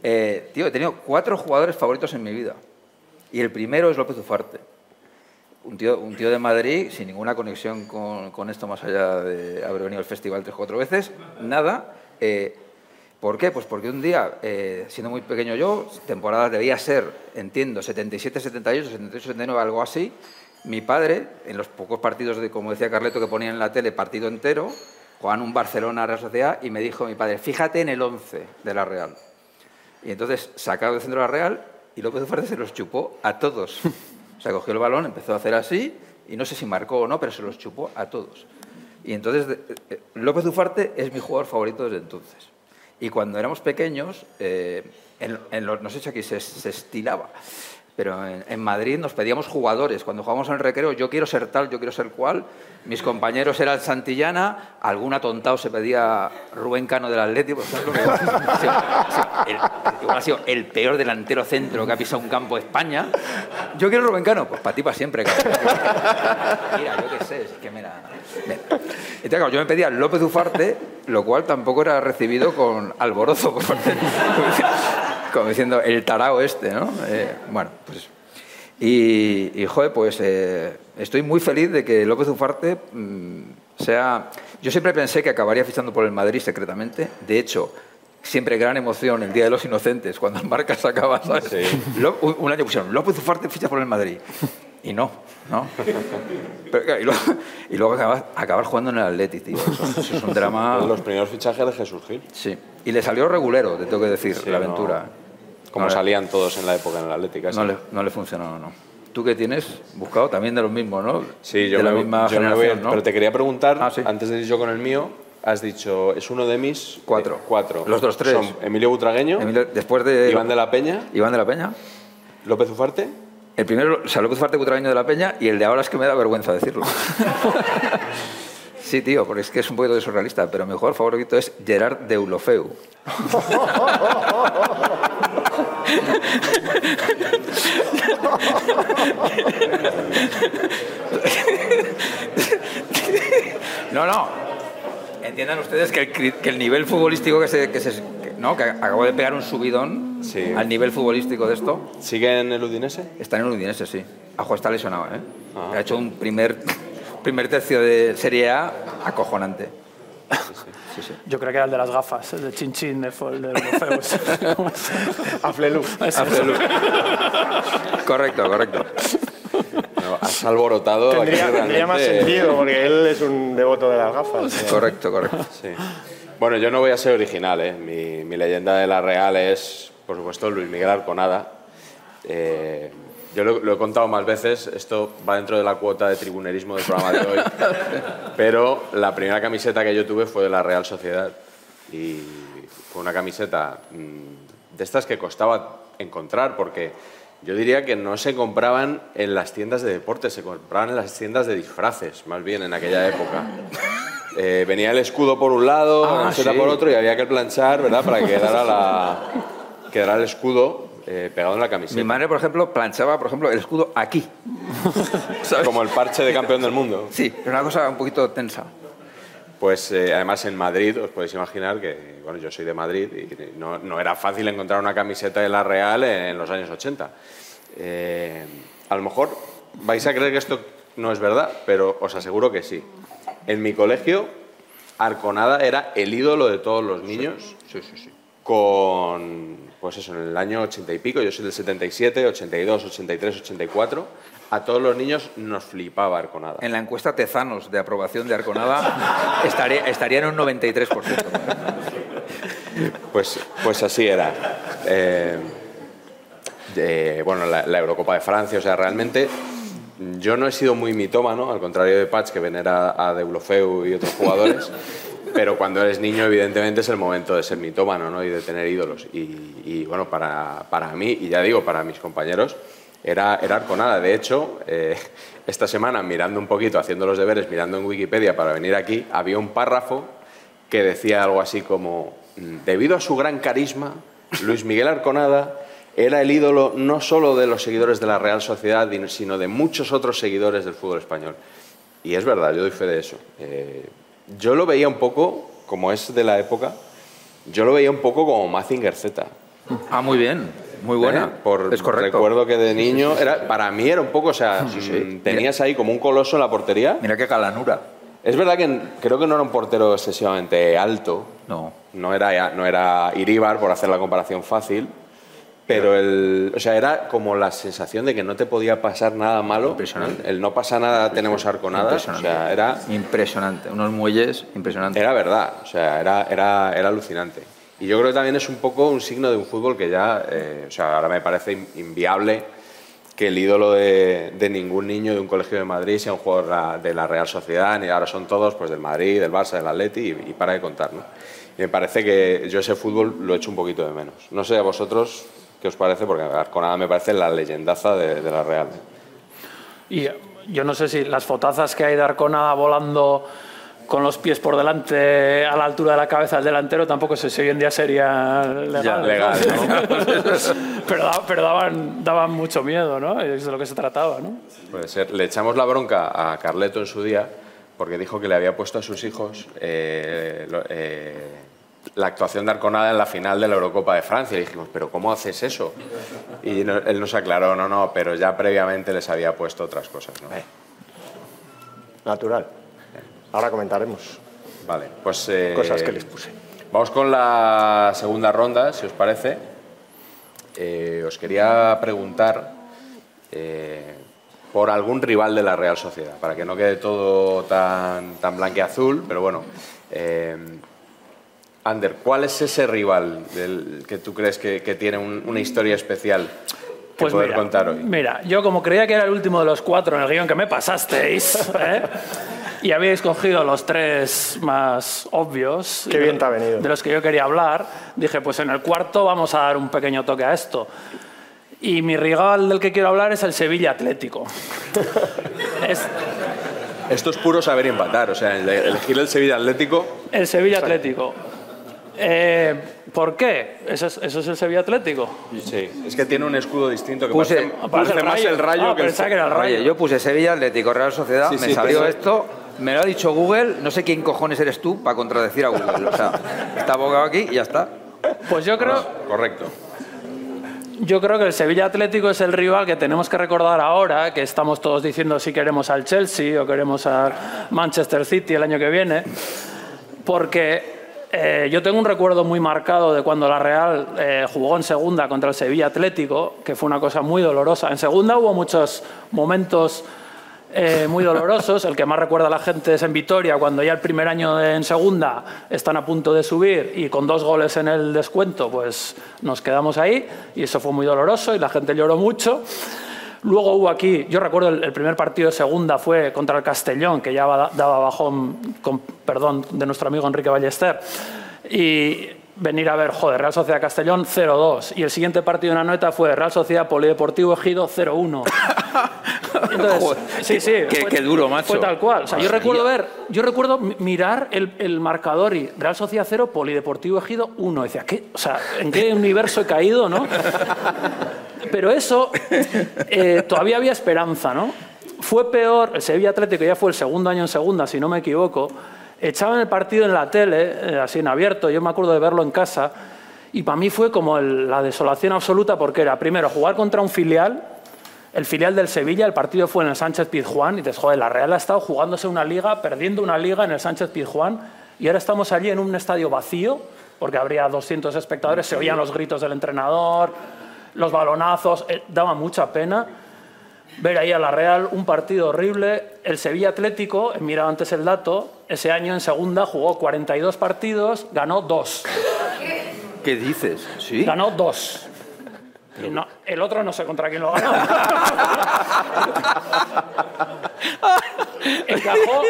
eh, tío, he tenido cuatro jugadores favoritos en mi vida. Y el primero es López Ufarte. Un tío, de Madrid, sin ninguna conexión con, con esto más allá de haber venido al festival tres o cuatro veces, nada. Eh, ¿Por qué? Pues porque un día, eh, siendo muy pequeño yo, temporada debía ser, entiendo, 77, 78, 78, 79, algo así. Mi padre, en los pocos partidos de, como decía Carleto, que ponían en la tele partido entero, jugaban un Barcelona Real Sociedad y me dijo mi padre, fíjate en el 11 de la Real. Y entonces sacaron del centro de la Real y López Ufarte se los chupó a todos. <laughs> O sea, cogió el balón, empezó a hacer así y no sé si marcó o no, pero se los chupó a todos. Y entonces de- eh, López Ufarte es mi jugador favorito desde entonces. Y cuando éramos pequeños, eh, en, en los, no sé si aquí se, se estilaba, Pero en, Madrid nos pedíamos jugadores. Cuando jugábamos en el recreo, yo quiero ser tal, yo quiero ser cual. Mis compañeros eran Santillana, algún atontado se pedía Rubén Cano del Atlético, igual ha sido el peor delantero centro que ha pisado un campo de España. Yo quiero Rubén Cano, pues para ti para siempre. cabrón. Mira, yo qué sé, es que mira. Yo me pedía López Ufarte, lo cual tampoco era recibido con alborozo por como diciendo el tarao este, ¿no? Eh, bueno, pues... Y, y joder, pues eh, estoy muy feliz de que López Ufarte mm, sea... Yo siempre pensé que acabaría fichando por el Madrid secretamente. De hecho, siempre gran emoción el Día de los Inocentes, cuando el Marca sacaba, ¿sabes? Un, año pusieron, López Ufarte ficha por el Madrid. Y no, ¿no? Pero, y luego, y luego acabar, acabar jugando en el Atleti, tío. Eso, eso es un drama... Los primeros fichajes de Jesús Gil. Sí. Y le salió regulero, te tengo que decir, Sí, la no- aventura. Como No salían todos en la época en el Atlético. No le, no le funcionó, no. ¿Tú qué tienes buscado? También de los mismos, ¿no? Sí, yo de la me, misma yo me voy, ¿no? Pero te quería preguntar, Ah, sí. antes de ir yo con el mío, has dicho, es uno de mis... Cuatro. eh, cuatro. Los otros tres. Son Emilio Butragueño, Emilio- después de... Iván de la Peña, Iván de la Peña. López Ufarte. El primero, o sea, López Ufarte Butragueño de la Peña y el de ahora es que me da vergüenza decirlo. <laughs> sí, tío, porque es que es un poquito de surrealista, pero mi jugador favorito es Gerard Deulofeu. <laughs> <laughs> No, no. Entiendan ustedes que el, cri- que el nivel futbolístico que se, que se que- ¿no? que acabo de pegar un subidón Sí. al nivel futbolístico de esto. ¿Sigue en el Udinese? Está en el Udinese, sí. Ajo está lesionado, ¿eh? Ah. Ha hecho un primer, <laughs> primer tercio de Serie A acojonante. Sí, sí. Yo creo que era el de las gafas, el de Chin Chin, de, Fo- de Orfeus. <laughs> Aflelu. Correcto, correcto. No, has alborotado Tendría, aquí tendría más sentido, porque él es un devoto de las gafas. Correcto, correcto. Sí. Bueno, yo no voy a ser original, ¿eh? mi, mi leyenda de la Real es, por supuesto, Luis Miguel Arconada. Eh, yo lo, lo he contado más veces, esto va dentro de la cuota de tribunerismo del programa de hoy, <laughs> pero la primera camiseta que yo tuve fue de la Real Sociedad y fue una camiseta mm, de estas que costaba encontrar porque yo diría que no se compraban en las tiendas de deportes, se compraban en las tiendas de disfraces, más bien en aquella época. <laughs> Eh, venía el escudo por un lado, Ah, la camiseta sí. por otro y había que planchar, ¿verdad? Para que quedara, la, quedara el escudo eh, pegado en la Mi camiseta. madre, por ejemplo, planchaba, por ejemplo, el escudo aquí. <laughs> ¿Sabes? Como el parche de campeón del mundo. Sí, es una cosa un poquito tensa. Pues eh, además en Madrid, os podéis imaginar que, bueno, yo soy de Madrid y no, no era fácil encontrar una camiseta de la Real en los años 80. Eh, a lo mejor vais a creer que esto no es verdad, pero os aseguro que sí. En mi colegio, Arconada era el ídolo de todos los niños. Sí, sí, sí. con, pues eso, en el año 80 y pico, yo soy del 77, 82, 83, 84, a todos los niños nos flipaba Arconada. En la encuesta Tezanos de aprobación de Arconada <laughs> estaría, estaría en un 93%. Pues, pues así era. Eh, bueno, la, la Eurocopa de Francia, o sea, realmente yo no he sido muy mitómano, al contrario de Patch, que venera a Deulofeu y otros jugadores, <laughs> pero cuando eres niño, evidentemente es el momento de ser mitómano ¿no? y de tener ídolos. Y, bueno, para, para mí, y ya digo, para mis compañeros, era, era Arconada. De hecho, eh, esta semana, mirando un poquito, haciendo los deberes, mirando en Wikipedia para venir aquí, había un párrafo que decía algo así como, "Mm, debido a su gran carisma, Luis Miguel Arconada era el ídolo no solo de los seguidores de la Real Sociedad, sino de muchos otros seguidores del fútbol español. Y es verdad, yo doy fe de eso. Eh, yo lo veía un poco, como es de la época, yo lo veía un poco como Mazinger Z. Ah, muy bien. Muy buena. ¿eh? Por, es correcto. Recuerdo que de niño, era, para mí era un poco, o sea, mm, tenías ahí como un coloso en la portería. Mira qué galanura. Es verdad que creo que no era un portero excesivamente alto, No. no era, no era Iríbar, por hacer la comparación fácil, pero el, o sea, era como la sensación de que no te podía pasar nada malo. Impresionante. El no pasa nada, tenemos arconada. O Impresionante. sea, era, Impresionante. Unos muelles impresionantes. era verdad, o sea, era, era, era alucinante. Y yo creo que también es un poco un signo de un fútbol que ya, eh, o sea, ahora me parece in- inviable que el ídolo de, de ningún niño de un colegio de Madrid sea un jugador de la Real Sociedad, ni ahora son todos pues del Madrid, del Barça, del Atleti, y, y para de contar, ¿no? Y me parece que yo ese fútbol lo echo un poquito de menos. No sé, a vosotros, ¿Qué os parece? Porque Arconada me parece la leyendaza de, de la Real. Y eh, yo no sé si las fotazas que hay de Arconada volando con los pies por delante a la altura de la cabeza del delantero tampoco sé si hoy en día sería legal. Ya, legal, <laughs> pero da- pero daban, daban mucho miedo, ¿no? Es de lo que se trataba, ¿no? Puede ser. Le echamos la bronca a Carleto en su día porque dijo que le había puesto a sus hijos eh, eh, la actuación de Arconada en la final de la Eurocopa de Francia. Y dijimos, ¿pero cómo haces eso? Y no- él nos aclaró, no, no, pero ya previamente les había puesto otras cosas. ¿no? Natural. Ahora comentaremos Vale, pues... eh, cosas que les puse. Vamos con la segunda ronda, si os parece. Eh, os quería preguntar eh, por algún rival de la Real Sociedad, para que no quede todo tan, tan blanqueazul, pero bueno. Ander, ¿cuál es ese rival del que tú crees que, que tiene un- una historia especial que Pues poder mira, contar hoy? Mira, yo como creía que era el último de los cuatro en el guion que me pasasteis, <laughs> ¿eh? y habéis cogido los tres más obvios, Qué bien te ha venido. de los que yo quería hablar, dije, pues en el cuarto vamos a dar un pequeño toque a esto. Y mi rival del que quiero hablar es el Sevilla Atlético. <laughs> es Esto es puro saber empatar, o sea, el- elegir el Sevilla Atlético el Sevilla Atlético. Eh, ¿Por qué? ¿Eso es, eso es el Sevilla Atlético? Sí, es que tiene un escudo distinto que Puse- parece, parece el más rayo. el rayo Ah, que el pensaba que era el rayo. Oye, yo puse Sevilla, Atlético, Real Sociedad, Sí, me sí, salió pero- esto, me lo ha dicho Google, no sé quién cojones eres tú para contradecir a Google. O sea, está abogado aquí y ya está. Pues yo creo, Correcto. Yo creo que el Sevilla Atlético es el rival que tenemos que recordar ahora, que estamos todos diciendo si queremos al Chelsea o queremos al Manchester City el año que viene, porque eh, yo tengo un recuerdo muy marcado de cuando la Real eh, jugó en segunda contra el Sevilla Atlético, que fue una cosa muy dolorosa. En segunda hubo muchos momentos eh, muy dolorosos. El que más recuerda a la gente es en Vitoria, cuando ya el primer año de- en segunda están a punto de subir y con dos goles en el descuento, pues nos quedamos ahí y eso fue muy doloroso y la gente lloró mucho. Luego hubo aquí, yo recuerdo el, el primer partido de segunda fue contra el Castellón, que ya daba bajón, con perdón, de nuestro amigo Enrique Ballester. Y venir a ver, joder, Real Sociedad Castellón 0-2. Y el siguiente partido en Anoeta fue Real Sociedad Polideportivo Ejido 0-1. <laughs> Entonces, Joder, sí, sí. qué- fue- qué duro, macho. Fue tal cual. O sea, yo recuerdo ver, yo recuerdo mi- mirar el, el marcador y Real Sociedad 0, Polideportivo Ejido 1. Decía, ¿qué? O sea, ¿en qué <laughs> universo he caído, no? Pero eso, eh, todavía había esperanza, ¿no? Fue peor, el Sevilla Atlético ya fue el segundo año en segunda, si no me equivoco. Echaban el partido en la tele, eh, así en abierto, yo me acuerdo de verlo en casa, y para mí fue como la desolación absoluta porque era, primero, jugar contra un filial, el filial del Sevilla, el partido fue en el Sánchez Pizjuán, y dices, joder, la Real ha estado jugándose una liga, perdiendo una liga en el Sánchez Pizjuán, y ahora estamos allí en un estadio vacío, porque habría 200 espectadores, se oían los gritos del entrenador, los balonazos, eh, daba mucha pena ver ahí a la Real un partido horrible. El Sevilla Atlético, he mirado antes el dato, ese año en segunda jugó 42 partidos, ganó dos. ¿Qué dices? ¿Sí? Ganó dos. No- el otro no sé contra quién lo ganó. <laughs> encajó,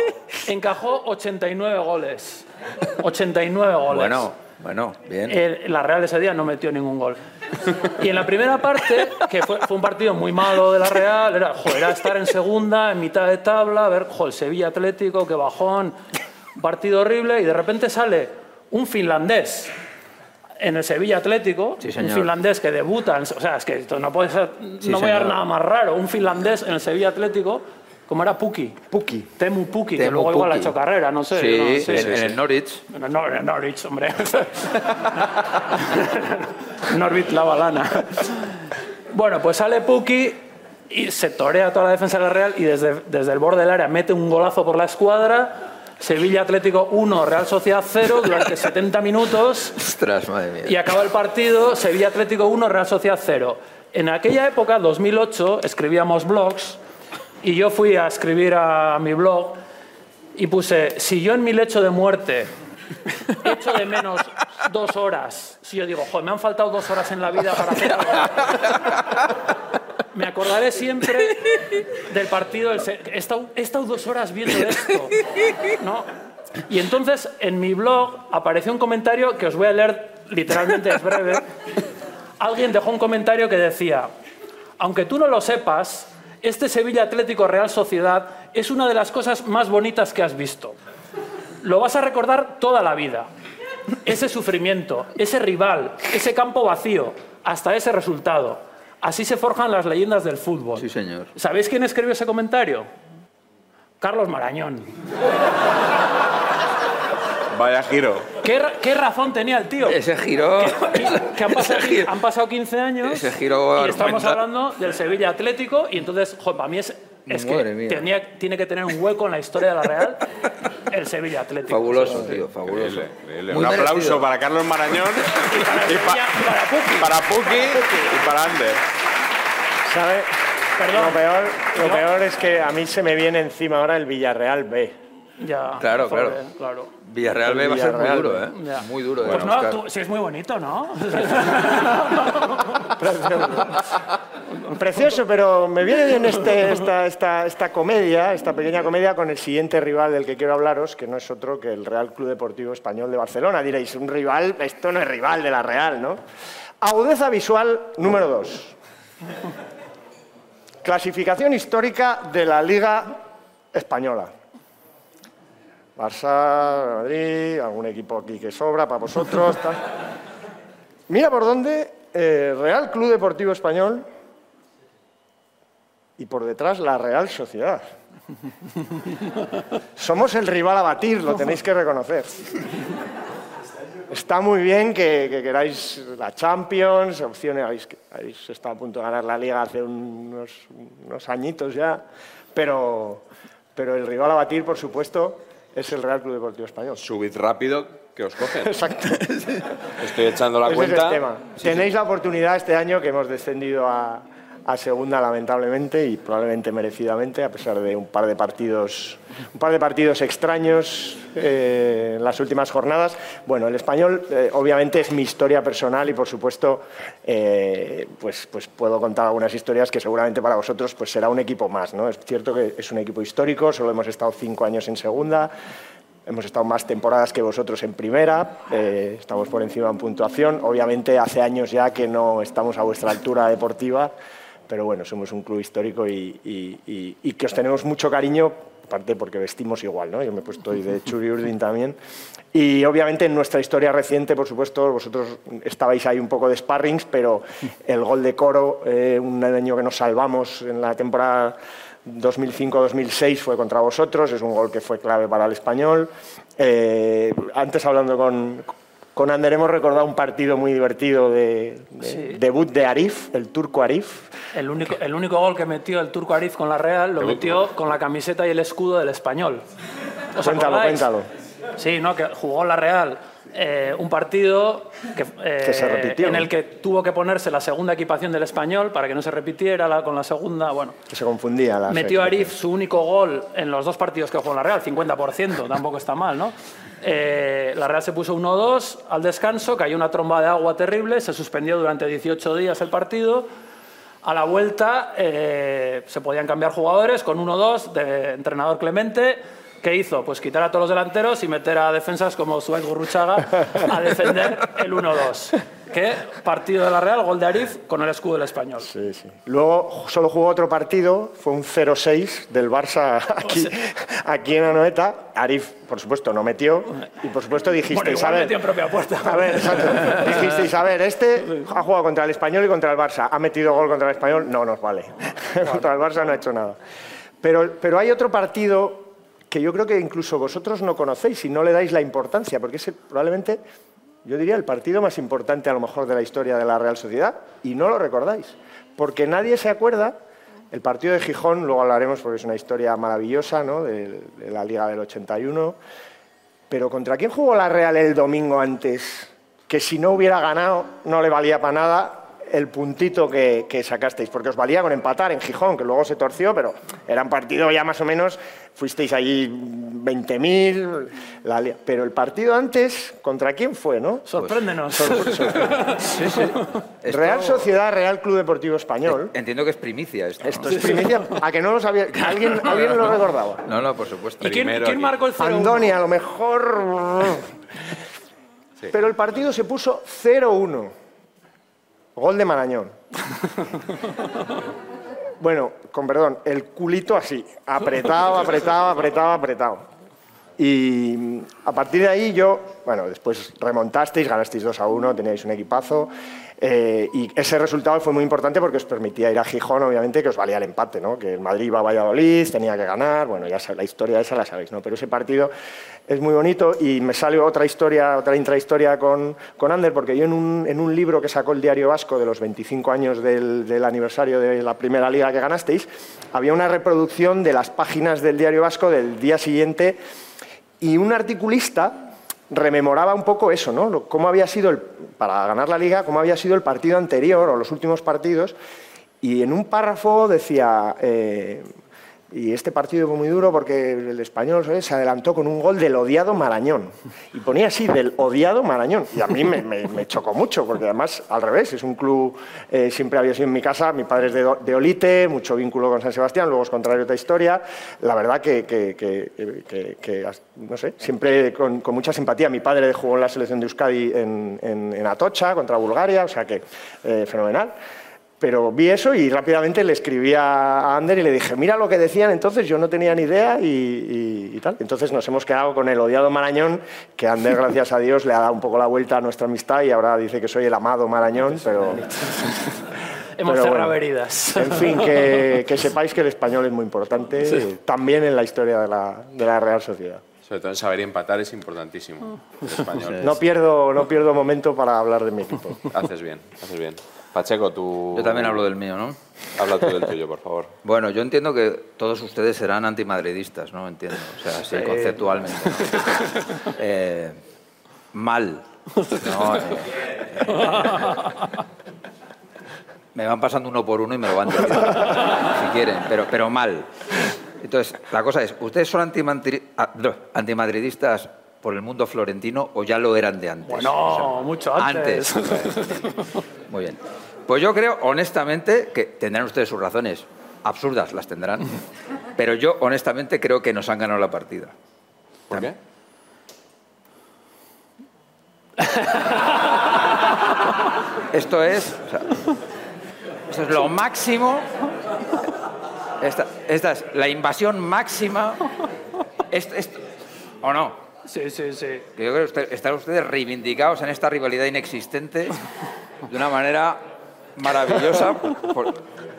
encajó 89 goles. 89 goles. Bueno, bueno, bien. El- la Real ese día no metió ningún gol. Y en la primera parte, que fue, fue un partido muy malo de la Real, era, joder, era estar en segunda, en mitad de tabla, ver, joder, Sevilla Atlético, qué bajón, un partido horrible, y de repente sale un finlandés en el Sevilla Atlético, Sí, un finlandés que debuta, en- o sea, es que esto no puede ser, Sí, no voy a dar nada más raro, un finlandés en el Sevilla Atlético, como era Puki. Puki. Temu Puki, que luego igual ha hecho carrera, no sé. sí, no, en, en el Norwich. no, no, no, Norwich, hombre. <laughs> Norwich la balana. Bueno, pues sale Puki y se torea toda la defensa de la Real y desde, desde el borde del área mete un golazo por la escuadra. Sevilla Atlético 1, Real Sociedad 0 durante 70 minutos Ostras, madre mía. y acaba el partido Sevilla Atlético 1, Real Sociedad 0. En aquella época, 2008, escribíamos blogs y yo fui a escribir a mi blog y puse, si yo en mi lecho de muerte echo de menos dos horas, si yo digo, joder, me han faltado dos horas en la vida para hacer algo, me acordaré siempre del partido. He, estado, he estado dos horas viendo esto. ¿no? Y entonces en mi blog apareció un comentario que os voy a leer literalmente, es breve. alguien dejó un comentario que decía, aunque tú no lo sepas, este Sevilla Atlético Real Sociedad es una de las cosas más bonitas que has visto. Lo vas a recordar toda la vida. Ese sufrimiento, ese rival, ese campo vacío, hasta ese resultado. Así se forjan las leyendas del fútbol. Sí, señor. ¿Sabéis quién escribió ese comentario? Carlos Marañón. Vaya giro. ¿Qué, ra- qué razón tenía el tío? Ese giro... que han <laughs> pasado, ese giro- han pasado 15 años Ese giro y estamos hablando del Sevilla Atlético y entonces, jo, para mí es, es que tenía- tiene que tener un hueco en la historia de la Real el Sevilla Atlético. Fabuloso, tío, fabuloso. Increíble, increíble. Muy Un aplauso para Carlos Marañón Y para, Puki. para Puki y para Ander. ¿Sabe? Perdón. Lo peor, lo Yo- peor es que a mí se me viene encima ahora el Villarreal B. Ya, Claro, claro. claro. Villarreal B va a ser muy duro. ¿eh? Ya. Muy duro. Pues no, tú- sí es muy bonito, ¿no? <laughs> Precioso, pero me viene bien este- esta, esta, esta comedia, esta pequeña comedia con el siguiente rival del que quiero hablaros, que no es otro que el Real Club Deportivo Español de Barcelona. Diréis, un rival, esto no es rival de la Real, ¿no? Agudeza visual número 2. Clasificación histórica de la Liga Española. Barça, Madrid, algún equipo aquí que sobra para vosotros. Mira por dónde eh, Real Club Deportivo Español y por detrás la Real Sociedad. Somos el rival a batir, lo tenéis que reconocer. Está muy bien que, que queráis la Champions, opciones, habéis, estado a punto de ganar la Liga hace unos, añitos ya, pero el rival a batir, por supuesto, es el Real Club Deportivo Español. Subid rápido que os cogen. Exacto. Estoy echando la Ese cuenta. es el tema. Tenéis la oportunidad este año que hemos descendido a, a segunda lamentablemente y probablemente merecidamente a pesar de un par de partidos un par de partidos extraños eh, en las últimas jornadas. Bueno, el español eh, obviamente es mi historia personal y por supuesto eh, pues, pues puedo contar algunas historias que seguramente para vosotros pues será un equipo más. ¿no? Es cierto que es un equipo histórico, solo hemos estado cinco años en segunda. Hemos estado más temporadas que vosotros en primera, eh, estamos por encima en puntuación. Obviamente hace años ya que no estamos a vuestra altura deportiva, pero bueno, somos un club histórico y, y- y- y que os tenemos mucho cariño, aparte porque vestimos igual, ¿no? Yo me he puesto hoy de Churi Urdin también. Y obviamente en nuestra historia reciente, por supuesto, vosotros estabais ahí un poco de sparrings, pero el gol de Coro, eh, un año que nos salvamos en la temporada 2005-2006 fue contra vosotros, es un gol que fue clave para el español. Eh, antes hablando con, con Ander hemos recordado un partido muy divertido de, de- Sí. debut de Arif, el turco Arif. El único, el único gol que metió el turco Arif con la Real lo metió con la camiseta y el escudo del español. ¿Os Cuéntalo, acordáis? cuéntalo. Sí, no, que jugó la Real eh, un partido que, eh, Que se repitió, en el que tuvo que ponerse la segunda equipación del español para que no se repitiera la, con la segunda. Bueno, Que se confundía la metió Arif su único gol en los dos partidos que jugó en la Real, 50%, tampoco está mal, ¿no? Eh, la Real se puso 1-2 al descanso, cayó una tromba de agua terrible, se suspendió durante 18 días el partido. A la vuelta se podían cambiar jugadores con 1-2 de entrenador Clemente. ¿Qué hizo? Pues quitar a todos los delanteros y meter a defensas como Suárez Gurruchaga a defender el 1-2. ¿Qué? Partido de la Real, gol de Arif con el escudo del español. Sí, sí. Luego solo jugó otro partido, fue un 0-6 del Barça aquí, aquí en Anoeta. Arif, por supuesto, no metió. Y por supuesto Bueno, dijisteis, igual a ver, metió en propia puerta. A ver, exacto. Dijisteis, a ver, este ha jugado contra el Español y contra el Barça. ¿Ha metido gol contra el Español? No nos vale. <laughs> contra el Barça no ha hecho nada. Pero, pero hay otro partido que yo creo que incluso vosotros no conocéis y no le dais la importancia, porque es probablemente, yo diría, el partido más importante a lo mejor de la historia de la Real Sociedad, y no lo recordáis, porque nadie se acuerda. El partido de Gijón, luego hablaremos porque es una historia maravillosa, ¿no? de, de la Liga del 81. Pero ¿contra quién jugó la Real el domingo antes? Que si no hubiera ganado no le valía para nada el puntito que, que sacasteis, porque os valía con empatar en Gijón, que luego se torció, pero era un partido ya más o menos, fuisteis allí 20.000, la li- pero el partido antes, ¿contra quién fue, no? Sorpréndenos. Sí, sí. Esto- Real Sociedad, Real Club Deportivo Español. Entiendo que es primicia esto. ¿no? Esto es primicia, a que no lo sabía, ¿alguien, alguien lo recordaba? No, no, por supuesto. ¿Y quién, quién marcó el 0 Andoni, a lo mejor. Pero el partido se puso 0-1. Gol de Marañón. <laughs> bueno, con perdón, el culito así, apretado, apretado, apretado, apretado. Y mm, a partir de ahí yo, bueno, después remontasteis, ganasteis 2 a 1, teníais un equipazo. eh, y ese resultado fue muy importante porque os permitía ir a Gijón, obviamente, que os valía el empate, ¿no? Que el Madrid iba a Valladolid, tenía que ganar, bueno, ya la historia esa la sabéis, ¿no? Pero ese partido es muy bonito y me sale otra historia, otra intrahistoria con, con Ander, porque yo en un, en un libro que sacó el Diario Vasco de los 25 años del, del aniversario de la primera liga que ganasteis, había una reproducción de las páginas del Diario Vasco del día siguiente y un articulista rememoraba un poco eso, ¿no? Cómo había sido, el, para ganar la liga, cómo había sido el partido anterior o los últimos partidos. Y en un párrafo decía, eh, y este partido fue muy duro porque el español se adelantó con un gol del odiado Marañón. Y ponía así, del odiado Marañón. Y a mí me, chocó mucho, porque además, al revés, es un club, eh, siempre había sido en mi casa, mi padre es de, Olite, mucho vínculo con San Sebastián, luego es contrario a otra historia. La verdad que, no sé, siempre con, mucha simpatía. Mi padre jugó en la selección de Euskadi en Atocha contra Bulgaria, o sea que eh, fenomenal. Pero vi eso y rápidamente le escribí a Ander y le dije, mira lo que decían entonces, yo no tenía ni idea y, y- y tal. Entonces nos hemos quedado con el odiado Marañón, que Ander, gracias a Dios, le ha dado un poco la vuelta a nuestra amistad y ahora dice que soy el amado Marañón, pero... <laughs> Hemos pero cerrado bueno. heridas. En fin, que, que sepáis que el español es muy importante, eh, también en la historia de la, de la Real Sociedad. Sobre todo en saber empatar es importantísimo. El español. No pierdo, no pierdo momento para hablar de mi equipo. Haces bien, haces bien. Pacheco, tú... Yo también hablo del mío, ¿no? Habla tú del tuyo, por favor. <laughs> Bueno, yo entiendo que todos ustedes serán antimadridistas, ¿no? Entiendo, o sea, sí, conceptualmente. ¿no? <laughs> Eh, mal. ¿no? <laughs> Eh, me van pasando uno por uno y me lo van diciendo, si quieren, pero, pero mal. Entonces, la cosa es, ¿ustedes son ah, antimadridistas por el mundo florentino o ya lo eran de antes? Bueno, mucho antes. <laughs> Muy bien. Pues yo creo, honestamente, que tendrán ustedes sus razones. Absurdas las tendrán. <laughs> Pero yo, honestamente, creo que nos han ganado la partida. ¿Por qué? <laughs> Esto es. o sea, esto es lo máximo. Esta, esta es la invasión máxima. Esto- esto- ¿O no? Sí, sí, sí. Que yo creo que usted- están ustedes reivindicados en esta rivalidad inexistente de una manera maravillosa. por-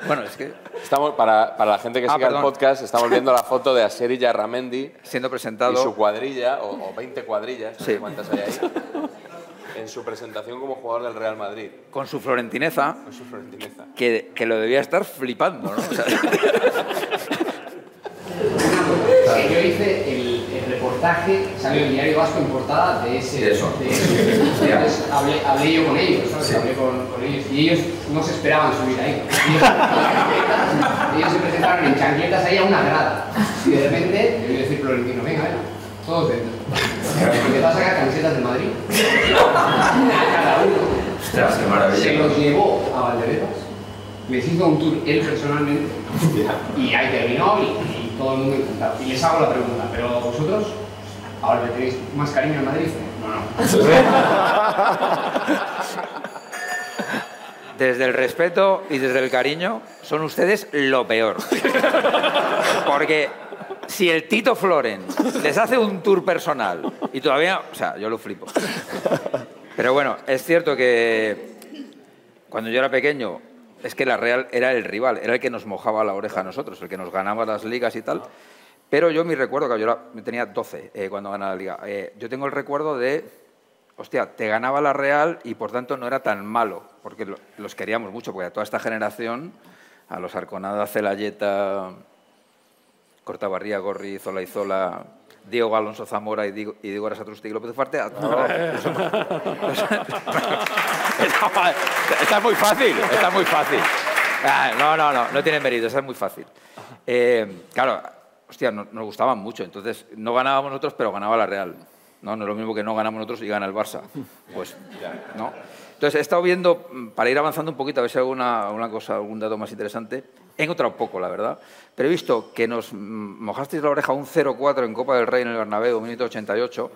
bueno, es que Estamos, para, para la gente que Ah, siga el perdón. podcast, estamos viendo la foto de Asier Yarramendi siendo y presentado. su cuadrilla, o, o 20 cuadrillas, no sé cuántas hay ahí, en su presentación como jugador del Real Madrid, con su florentineza, con su florentineza. que, que lo debía estar flipando, ¿no? O sea, <laughs> yo hice el, el reportaje, salió el diario Vasco en portada de ese. De eso. de ese. <laughs> Entonces hablé, hablé yo con ellos, ¿sabes? Hablé con, con ellos y ellos no se esperaban subir ahí. Ellos, ellos se presentaron en chancletas ahí a una grada. Y de repente, le voy a decir Florentino, venga, venga, todos dentro. Empezó a sacar camisetas de Madrid. A cada uno. Ostras, qué maravilla. Se los llevó a Valderetas. Les hizo un tour él personalmente. Y ahí terminó y todo el mundo encantado. Y les hago la pregunta, ¿pero vosotros ahora le tenéis más cariño al Madrid? No, no. <laughs> Desde el respeto y desde el cariño, son ustedes lo peor. Porque si el Tito Floren les hace un tour personal y todavía, o sea, yo lo flipo. Pero bueno, es cierto que cuando yo era pequeño, es que la Real era el rival, era el que nos mojaba la oreja a nosotros, el que nos ganaba las ligas y tal. Pero yo mi recuerdo, que yo tenía 12 eh, cuando ganaba la liga, eh, yo tengo el recuerdo de, hostia, te ganaba la Real y por tanto no era tan malo, porque lo- los queríamos mucho, porque a toda esta generación, a los Arconada, Celayeta, Cortabarría, Gorri, Zola y Zola, Diego Alonso Zamora y Diego, y y López Ufarte. está, <laughs> está muy fácil, está muy fácil. Ah, no, no, no, no tiene mérito, está muy fácil. Eh, claro, hostia, no- nos gustaban mucho, entonces no ganábamos nosotros, pero ganaba la Real. No, no es lo mismo que no ganamos nosotros y gana el Barça. Pues, ¿no? Entonces he estado viendo, mm, para ir avanzando un poquito, a ver si hay alguna, alguna cosa, algún dato más interesante. He encontrado poco, la verdad. Pero he visto que nos mojasteis la oreja un 0-4 en Copa del Rey en el Bernabéu, minuto 88,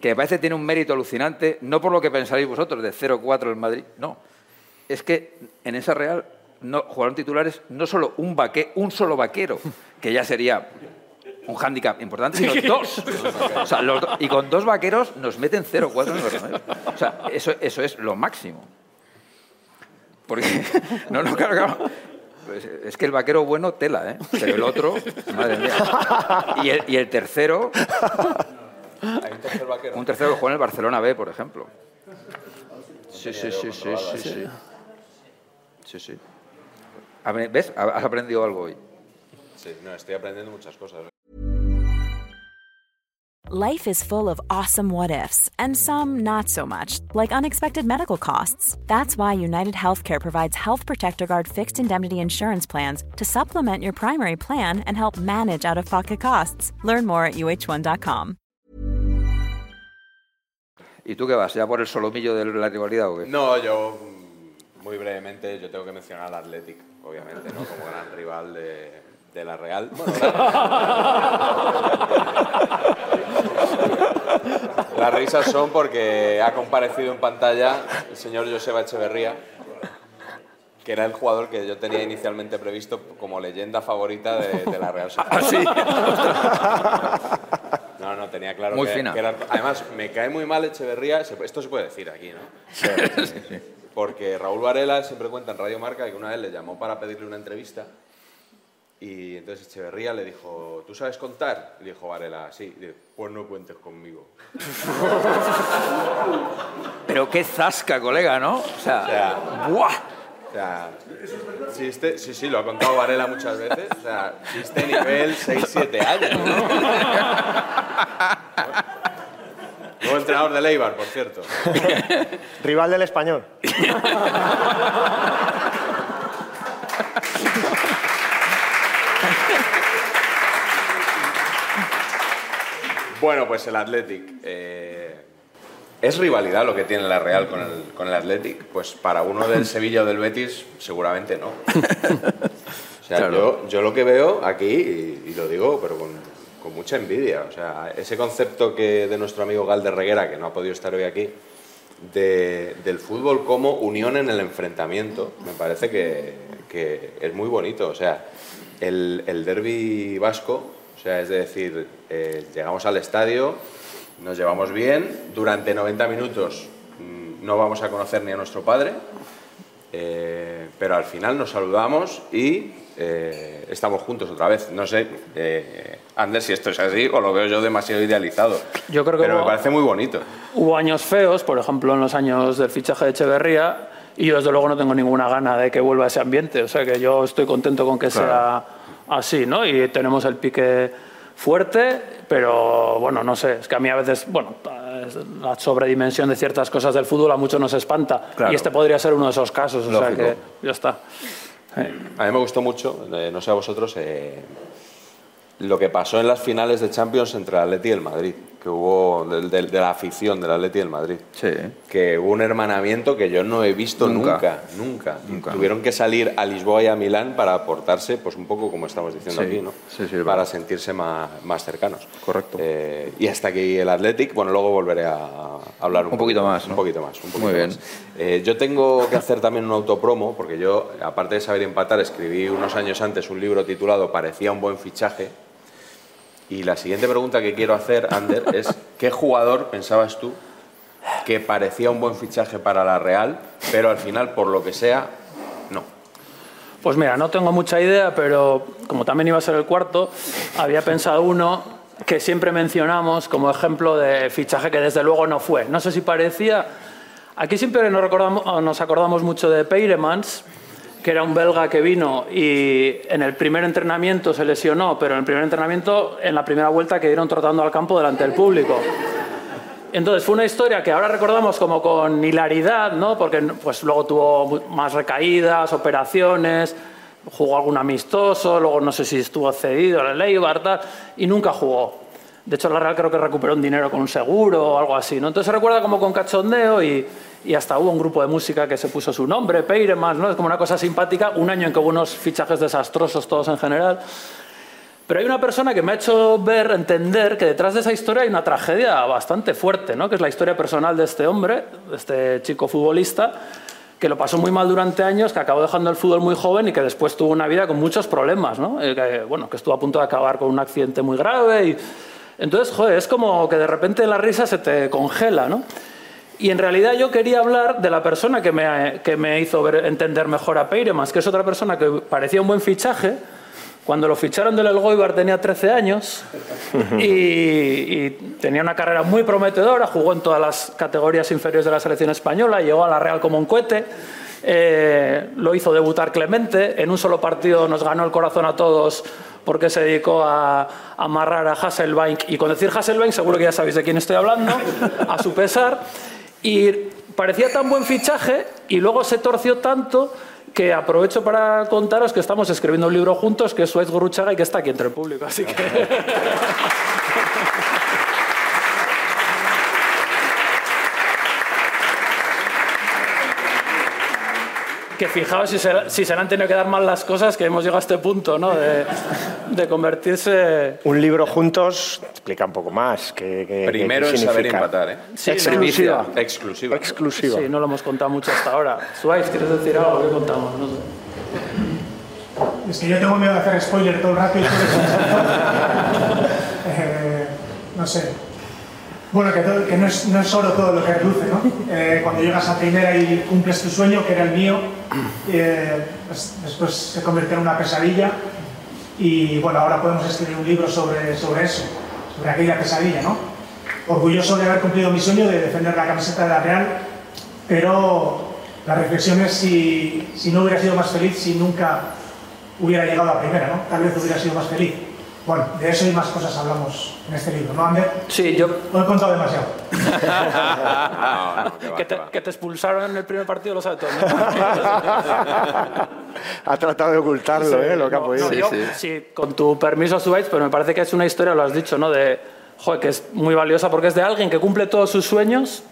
que me parece que tiene un mérito alucinante, no por lo que pensaréis vosotros de 0-4 en Madrid, no. es que en esa Real no, jugaron titulares no solo un, vaque, un solo vaquero, que ya sería un hándicap importante, sino dos. O sea, los do- y con dos vaqueros nos meten 0-4 en el Bernabéu. O sea, eso, eso es lo máximo. Porque, <laughs> no, no, claro, claro. Pues es que el vaquero bueno, tela, ¿eh? Pero el otro, <laughs> madre mía. Y el, y el tercero, Hay un tercer vaquero. un tercero que juega en el Barcelona B, por ejemplo. Sí, sí, sí, sí, sí, sí. Sí, sí. ¿Ves? Has aprendido algo hoy. Sí, no, estoy aprendiendo muchas cosas. Life is full of awesome what ifs, and some not so much, like unexpected medical costs. That's why United Healthcare provides Health Protector Guard fixed indemnity insurance plans to supplement your primary plan and help manage out of pocket costs. Learn more at uh1.com. ¿Y tú qué vas? ¿Ya por el solomillo de la rivalidad o qué? No, yo mm, muy brevemente yo tengo que mencionar al Athletic, obviamente, ¿no? Como gran rival de, de la Real. <laughs> Bueno, Las risas son porque ha comparecido en pantalla el señor Joseba Echeverría, que era el jugador que yo tenía inicialmente previsto como leyenda favorita de, de la Real Sociedad. <laughs> No, no, tenía claro Muy que, fina. que era- Además, me cae muy mal Echeverría. Esto se puede decir aquí, ¿no? Porque Raúl Varela siempre cuenta en Radio Marca que una vez le llamó para pedirle una entrevista y entonces Echeverría le dijo, ¿tú sabes contar? Le dijo Varela, sí. Pues no cuentes conmigo. <laughs> Pero qué zasca, colega, ¿no? O sea, O sea, ¡buah! O sea, chiste, sí, sí, lo ha contado Varela muchas veces. O sea, chiste nivel 6-7 años. ¿no? <laughs> Nuevo entrenador de Leibar, por cierto. Rival del español. <laughs> Bueno, pues el Athletic. eh, ¿Es rivalidad lo que tiene la Real con el, con el Athletic? Pues para uno del <laughs> Sevilla o del Betis, seguramente no. O sea, yo, yo lo que veo aquí, y, y lo digo, pero con, con mucha envidia, o sea, ese concepto que de nuestro amigo Galder Reguera, que no ha podido estar hoy aquí, de- del fútbol como unión en el enfrentamiento, me parece que, que es muy bonito. O sea, el, el derby vasco, o sea, es decir, eh, llegamos al estadio, nos llevamos bien, durante 90 minutos mm, no vamos a conocer ni a nuestro padre, eh, pero al final nos saludamos y eh, estamos juntos otra vez. No sé, eh, Ander, si esto es así o lo veo yo demasiado idealizado. Yo creo que pero me hubo- parece muy bonito. Hubo años feos, por ejemplo, en los años del fichaje de Echeverría, y yo desde luego no tengo ninguna gana de que vuelva ese ambiente. O sea que yo estoy contento con que sea así, ¿no? Y tenemos el pique fuerte, pero bueno, no sé, es que a mí a veces, bueno, la sobredimensión de ciertas cosas del fútbol a muchos nos espanta. Claro. Y este podría ser uno de esos casos, o sea que ya está. A mí me gustó mucho, eh, no sé a vosotros, eh, lo que pasó en las finales de Champions entre el Atleti y el Madrid, que hubo del- del- de, la afición del Atleti y el Madrid. Sí. Que hubo un hermanamiento que yo no he visto Nunca. nunca, nunca. Y Nunca. Tuvieron que salir a Lisboa y a Milán para aportarse, pues un poco como estamos diciendo Sí. aquí, ¿no? Sí, sí, para sentirse más, más cercanos. Correcto. Eh, y hasta aquí el Athletic, bueno, luego volveré a, hablar un, Un poquito más, ¿no? Un poquito más, un poquito Muy bien. más. Eh, yo tengo que hacer también un autopromo, porque yo, aparte de saber empatar, escribí unos años antes un libro titulado Parecía un buen fichaje. Y la siguiente pregunta que quiero hacer, Ander, es ¿qué jugador pensabas tú que parecía un buen fichaje para la Real, pero al final, por lo que sea, no? Pues mira, no tengo mucha idea, pero como también iba a ser el cuarto, había pensado uno que siempre mencionamos como ejemplo de fichaje que desde luego no fue. No sé si parecía... Aquí siempre nos, recordamos, nos acordamos mucho de Peiremans, que era un belga que vino y en el primer entrenamiento se lesionó, pero en el primer entrenamiento, en la primera vuelta, que dieron trotando al campo delante del público. Entonces fue una historia que ahora recordamos como con hilaridad, ¿no? Porque pues, luego tuvo más recaídas, operaciones, jugó algún amistoso, luego no sé si estuvo cedido al Eibar, tal, y nunca jugó. De hecho, la Real creo que recuperó un dinero con un seguro o algo así, ¿no? Entonces se recuerda como con cachondeo y, y hasta hubo un grupo de música que se puso su nombre, Peiremans, ¿no? Es como una cosa simpática, un año en que hubo unos fichajes desastrosos todos en general. Pero hay una persona que me ha hecho ver, entender que detrás de esa historia hay una tragedia bastante fuerte, ¿no? que es la historia personal de este hombre, de este chico futbolista, que lo pasó muy mal durante años, que acabó dejando el fútbol muy joven y que después tuvo una vida con muchos problemas, ¿no? Eh, que, bueno, que estuvo a punto de acabar con un accidente muy grave y... Entonces, joder, es como que de repente la risa se te congela, ¿no? Y en realidad yo quería hablar de la persona que me, que me hizo ver, entender mejor a Peiremas, que es otra persona que parecía un buen fichaje. Cuando lo ficharon del Elgoibar tenía 13 años <laughs> y, y, tenía una carrera muy prometedora, jugó en todas las categorías inferiores de la selección española, llegó a la Real como un cohete, eh, lo hizo debutar Clemente, en un solo partido nos ganó el corazón a todos porque se dedicó a, amarrar a Hasselbank, y con decir Hasselbank seguro que ya sabéis de quién estoy hablando, a su pesar. Y parecía tan buen fichaje y luego se torció tanto que aprovecho para contaros que estamos escribiendo un libro juntos, que es Suez Guruchaga y que está aquí entre el público. Así que... <laughs> que fijaos si se, si se le han tenido que dar mal las cosas, que hemos llegado a este punto, ¿no? De, de convertirse... Un libro juntos explica un poco más. Que, que Primero que es saber significa. empatar, ¿eh? Sí, Exclusiva. Exclusiva. Exclusiva. Sí, no lo hemos contado mucho hasta ahora. Suárez, ¿quieres decir algo? ¿Qué contamos? No sé. Es que yo tengo miedo de hacer spoiler todo el rato y todo eso. <laughs> Eh, no sé. Bueno, que, todo- no, es, no oro todo lo que reluce, ¿no? Eh, cuando llegas a primera y cumples tu sueño, que era el mío, eh, pues después se convierte en una pesadilla y bueno, ahora podemos escribir un libro sobre, sobre eso, sobre aquella pesadilla, ¿no? Orgulloso de haber cumplido mi sueño de defender la camiseta de la Real, pero la reflexión es si, si no hubiera sido más feliz si nunca hubiera llegado a primera, ¿no? Tal vez hubiera sido más feliz. Bueno, de eso y más cosas hablamos en este libro, ¿no, Ander? Sí, yo... No he contado demasiado. <laughs> No, no, que va, Que que te, va. que te expulsaron en el primer partido lo sabe todo <laughs> ha tratado de ocultarlo, ¿eh? Lo que ha podido. no, yo, sí, con tu permiso, Suárez, pero me parece que es una historia, lo has dicho, ¿no? De, joder, que es muy valiosa porque es de alguien que cumple todos sus sueños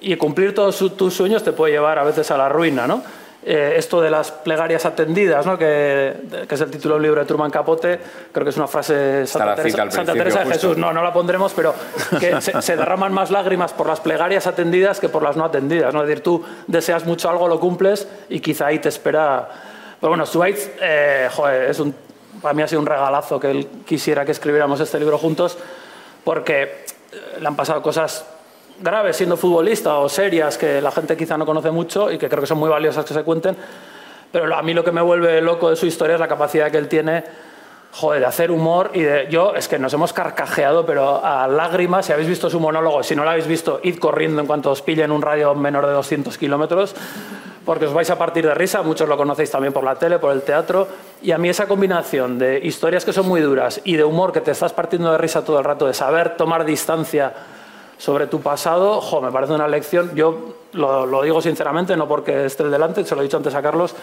y cumplir todos su- tus sueños te puede llevar a veces a la ruina, ¿no? Eh, esto de las plegarias atendidas, ¿no? que, que es el título del libro de Truman Capote, creo que es una frase Santa Teresa, Santa Teresa de justo. Jesús. No, no la pondremos, pero que <laughs> se, se derraman más lágrimas por las plegarias atendidas que por las no atendidas. ¿no? Es decir, tú deseas mucho algo, lo cumples y quizá ahí te espera. Pero bueno, Suárez, eh, joder, es un, para mí ha sido un regalazo que él quisiera que escribiéramos este libro juntos, porque eh, le han pasado cosas graves siendo futbolista o serias que la gente quizá no conoce mucho y que creo que son muy valiosas que se cuenten. Pero a mí lo que me vuelve loco de su historia es la capacidad que él tiene joder, de hacer humor y de... Yo, es que nos hemos carcajeado, pero a lágrimas, si habéis visto su monólogo, si no lo habéis visto, id corriendo en cuanto os pille en un radio menor de 200 kilómetros, porque os vais a partir de risa, muchos lo conocéis también por la tele, por el teatro, y a mí esa combinación de historias que son muy duras y de humor que te estás partiendo de risa todo el rato, de saber tomar distancia sobre tu pasado, jo, me parece una lección. Yo lo, lo digo sinceramente, no porque esté el delante, se lo he dicho antes a Carlos.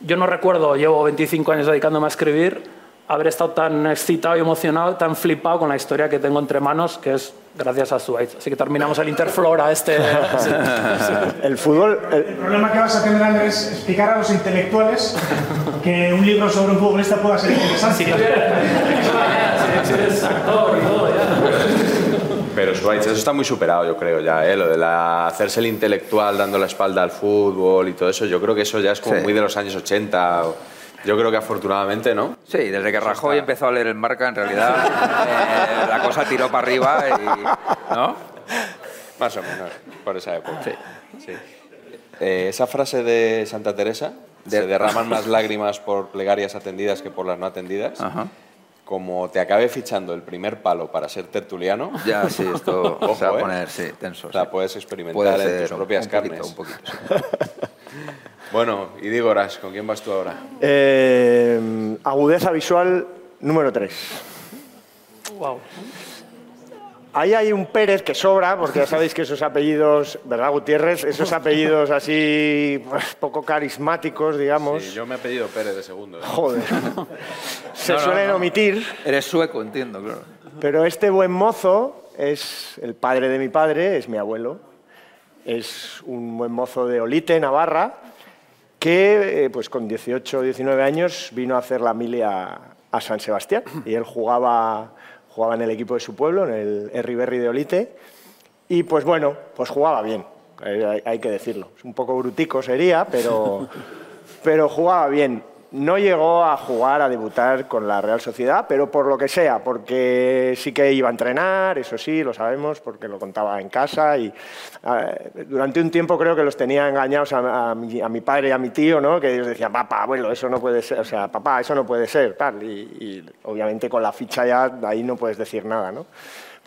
Yo no recuerdo, llevo 25 años dedicándome a escribir, haber estado tan excitado y emocionado, tan flipado con la historia que tengo entre manos, que es gracias a Suárez. Así que terminamos el Interflora este. <laughs> El fútbol, el- El problema que vas a tener, Ander, es explicar a los intelectuales que un libro sobre un futbolista pueda ser interesante. Si eres y todo, ya. Pero Schweitz, eso está muy superado, yo creo ya, ¿eh? Lo de la, hacerse el intelectual dando la espalda al fútbol y todo eso, yo creo que eso ya es como Sí. muy de los años 80. o- Yo creo que afortunadamente, ¿no? Sí, desde que Rajoy está. empezó a leer el marca, en realidad, eh, la cosa tiró para arriba y. ¿No? Más o menos, por esa época. Sí. Eh, esa frase de Santa Teresa, De- se derraman más lágrimas por plegarias atendidas que por las no atendidas. Ajá. Como te acabe fichando el primer palo para ser tertuliano, <laughs> Ya, sí, esto <laughs> Ojo, se va a eh. poner, sí, tenso. o sea, sí. puedes experimentar Puede en tus propias un poquito, carnes. un poquito, sí. <laughs> Bueno, y digo, Horas, ¿con quién vas tú ahora? eh, agudeza visual número 3. Wow. Ahí hay un Pérez que sobra, porque ya sabéis que esos apellidos, ¿verdad, Gutiérrez? Esos apellidos así pues, poco carismáticos, digamos. Sí, yo me he pedido Pérez de segundo. ¿eh? Joder. <laughs> Se No, no, suelen no. omitir, Eres sueco, entiendo, claro. pero este buen mozo es el padre de mi padre, es mi abuelo. Es un buen mozo de Olite, Navarra, que eh, pues con 18 o 19 años vino a hacer la milia a San Sebastián. Y él jugaba, jugaba en el equipo de su pueblo, en el Herriberri de Olite. Y pues bueno, pues jugaba bien. eh, hay, hay que decirlo. Es un poco brutico sería, pero, <laughs> pero jugaba bien. No llegó a jugar, a debutar con la Real Sociedad, pero por lo que sea, porque sí que iba a entrenar, eso sí, lo sabemos, porque lo contaba en casa y eh, durante un tiempo creo que los tenía engañados a, a mi, a mi padre y a mi tío, ¿no? que ellos decían, papá, abuelo, eso no puede ser, o sea, papá, eso no puede ser, tal, y, y obviamente con la ficha ya ahí no puedes decir nada, ¿no?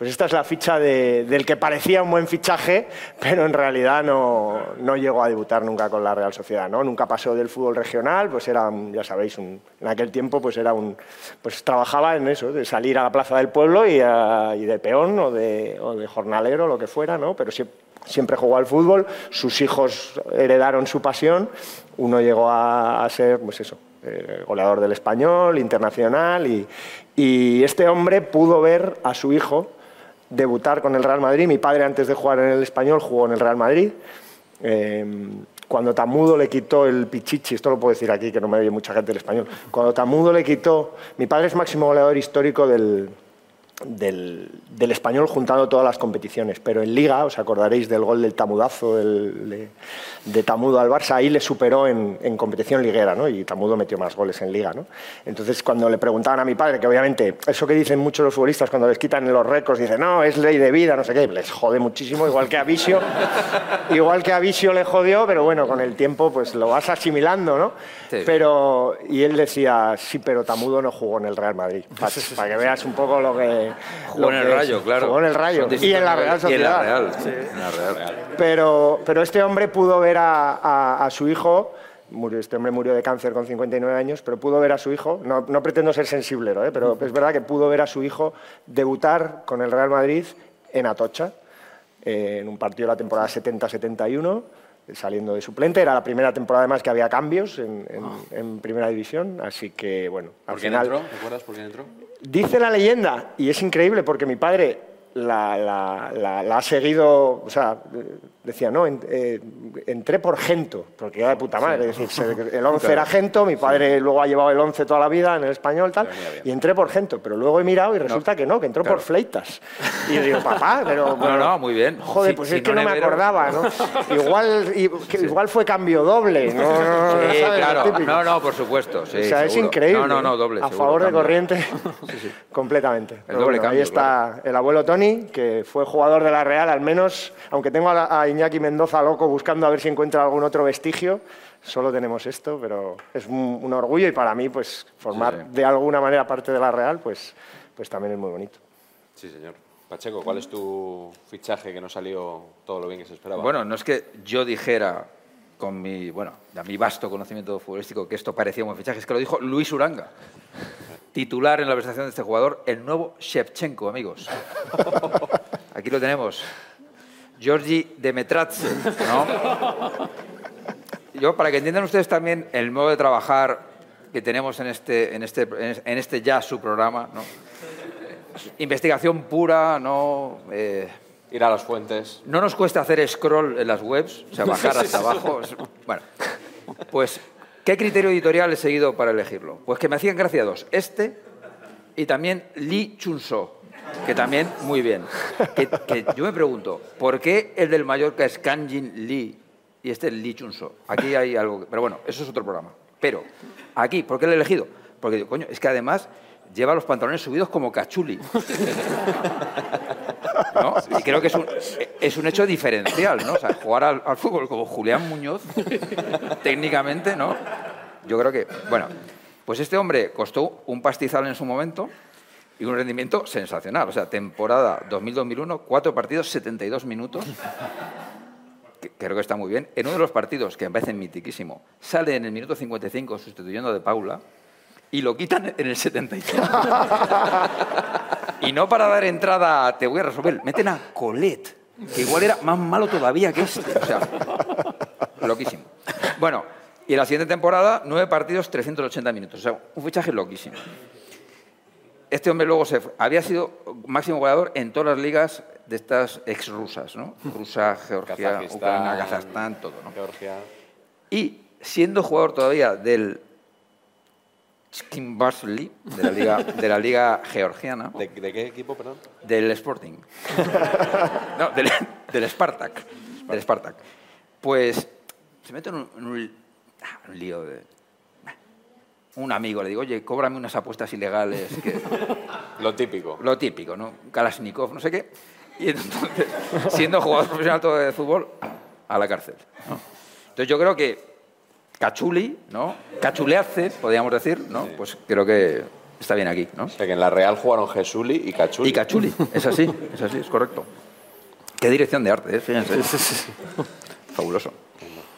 Pues esta es la ficha de- del que parecía un buen fichaje, pero en realidad no, no llegó a debutar nunca con la Real Sociedad, ¿no? Nunca pasó del fútbol regional, pues era, ya sabéis, un- en aquel tiempo pues era un, pues trabajaba en eso, de salir a la plaza del pueblo y, a- y de peón o de, o de jornalero, lo que fuera, ¿no? Pero sie- siempre jugó al fútbol, sus hijos heredaron su pasión, uno llegó a, a ser, pues eso, eh, goleador del español, internacional, y, y este hombre pudo ver a su hijo debutar con el Real Madrid. Mi padre, antes de jugar en el español, jugó en el Real Madrid. Eh, cuando Tamudo le quitó el pichichi, esto lo puedo decir aquí, que no me oye mucha gente del español, cuando Tamudo le quitó, mi padre es máximo goleador histórico del, del, del español juntando todas las competiciones, pero en Liga, os acordaréis del gol del Tamudazo el- de, de Tamudo al Barça, ahí le superó en, en competición liguera, ¿no? y Tamudo metió más goles en Liga. ¿no? Entonces, cuando le preguntaban a mi padre, que obviamente, eso que dicen muchos los futbolistas cuando les quitan los récords, dicen, no, es ley de vida, no sé qué, les jode muchísimo, igual que a Visio, <laughs> igual que a Visio le jodió, pero bueno, con el tiempo pues lo vas asimilando, ¿no? Sí. Pero, y él decía, sí, pero Tamudo no jugó en el Real Madrid, <laughs> para, para que veas un poco lo que... Jugó en el es. Rayo, claro. Jugó en el Rayo y en la. Real Y en la Sociedad. Real, sí, en la Real. Pero, pero este hombre pudo ver a, a- a su hijo, murió, este hombre murió de cáncer con 59 años, pero pudo ver a su hijo, no, no pretendo ser sensiblero, ¿eh? pero es verdad que pudo ver a su hijo debutar con el Real Madrid en Atocha, eh, en un partido de la temporada 70-71, eh, saliendo de suplente. Era la primera temporada además que había cambios en, en- en primera división, así que bueno, al ¿Por quién final... entró? ¿Te acuerdas por quién entró? Dice la leyenda, y es increíble porque mi padre la, la- la- la ha seguido, o sea, decía, no, en- eh, entré por Gento, porque era de puta madre, es decir, el 11 era Gento, mi padre luego ha llevado el 11 toda la vida en el español tal, y entré por Gento, pero luego he mirado y resulta que no, que entró por Fleitas. Y yo digo, papá, pero... No, no, muy bien. Joder, Sí, pues si es que no, me nevero- acordaba, ¿no? <laughs> Igual, y- que igual fue cambio doble, ¿no? no, no, Sí, ¿sabes? Claro. No, no, por supuesto. sí, o sea, es seguro. increíble. No, no, no, doble. A seguro, favor de cambio. corriente, <laughs> completamente. Pero doble bueno, cambio, ahí está el abuelo Tony, que fue jugador de la Real, al menos, aunque tengo a, a Iñaki Mendoza loco buscando a ver si encuentra algún otro vestigio, solo tenemos esto, pero es un, un orgullo y para mí, pues, formar Sí, sí. de alguna manera parte de la Real, pues, pues también es muy bonito. Sí, señor. Pacheco, ¿cuál es tu fichaje que no salió todo lo bien que se esperaba? Bueno, no es que yo dijera con mi, bueno, a mi vasto conocimiento futbolístico que esto parecía un buen fichaje, es que lo dijo Luis Uranga, titular en la presentación de este jugador, el nuevo Shevchenko, amigos. <laughs> Aquí lo tenemos. Georgi Demetratze, ¿no? Yo, para que entiendan ustedes también el modo de trabajar que tenemos en este, en este, en este ya su programa, ¿no? Investigación pura, ¿no? Eh, Ir a las fuentes. no nos cuesta hacer scroll en las webs, o sea, bajar hasta <laughs> abajo. Bueno, pues, ¿qué criterio editorial he seguido para elegirlo? Pues que me hacían gracia dos. Este y también Lee Chun-so, que también muy bien. Que, yo me pregunto, ¿por qué el del Mallorca es Kanjin Lee y este es Lee Chun-so? Aquí hay algo... Pero bueno, eso es otro programa. Pero, aquí, ¿por qué lo he elegido? Porque, digo, coño, es que además lleva los pantalones subidos como cachuli. <laughs> ¿no? Y creo que es un, es un hecho diferencial, ¿no? O sea, jugar al, al fútbol como Julián Muñoz, técnicamente, ¿no? Yo creo que, bueno, pues este hombre costó un pastizal en su momento y un rendimiento sensacional. O sea, temporada 2000-2001, cuatro partidos, 72 minutos. Creo que está muy bien. En uno de los partidos, que me parece mitiquísimo, sale en el minuto 55 sustituyendo a De Paula y lo quitan en el 75. Y no para dar entrada a te voy a resolver, meten a Colet, que igual era más malo todavía que este. O sea, loquísimo. Bueno, y en la siguiente temporada, nueve partidos, 380 minutos. O sea, un fichaje loquísimo. Este hombre luego se había sido máximo goleador en todas las ligas de estas ex-rusas, ¿no? Rusa, Georgia, Kazajistán, Ucrania, Kazajstán, todo, ¿no? Georgia. Y siendo jugador todavía del Skimbarsli, de la liga, de la liga georgiana, ¿De, de qué equipo, perdón? del Sporting. <laughs> No, del, del Spartak. del Spartak. Pues se mete en un, en un- ah, un lío de... Un amigo le digo, oye, cóbrame unas apuestas ilegales. Que... Lo típico. Lo típico, ¿no? Kalashnikov, no sé qué. Y entonces, siendo jugador profesional todo de fútbol, a la cárcel. ¿no? Entonces yo creo que Cachuli, ¿no? Cachuleace, podríamos decir, ¿no? Pues creo que está bien aquí, ¿no? O sea, que en la Real jugaron Jesuli y Cachuli. Y Cachuli, es así, es así, es correcto. Qué dirección de arte, ¿eh? Fíjense. Fabuloso.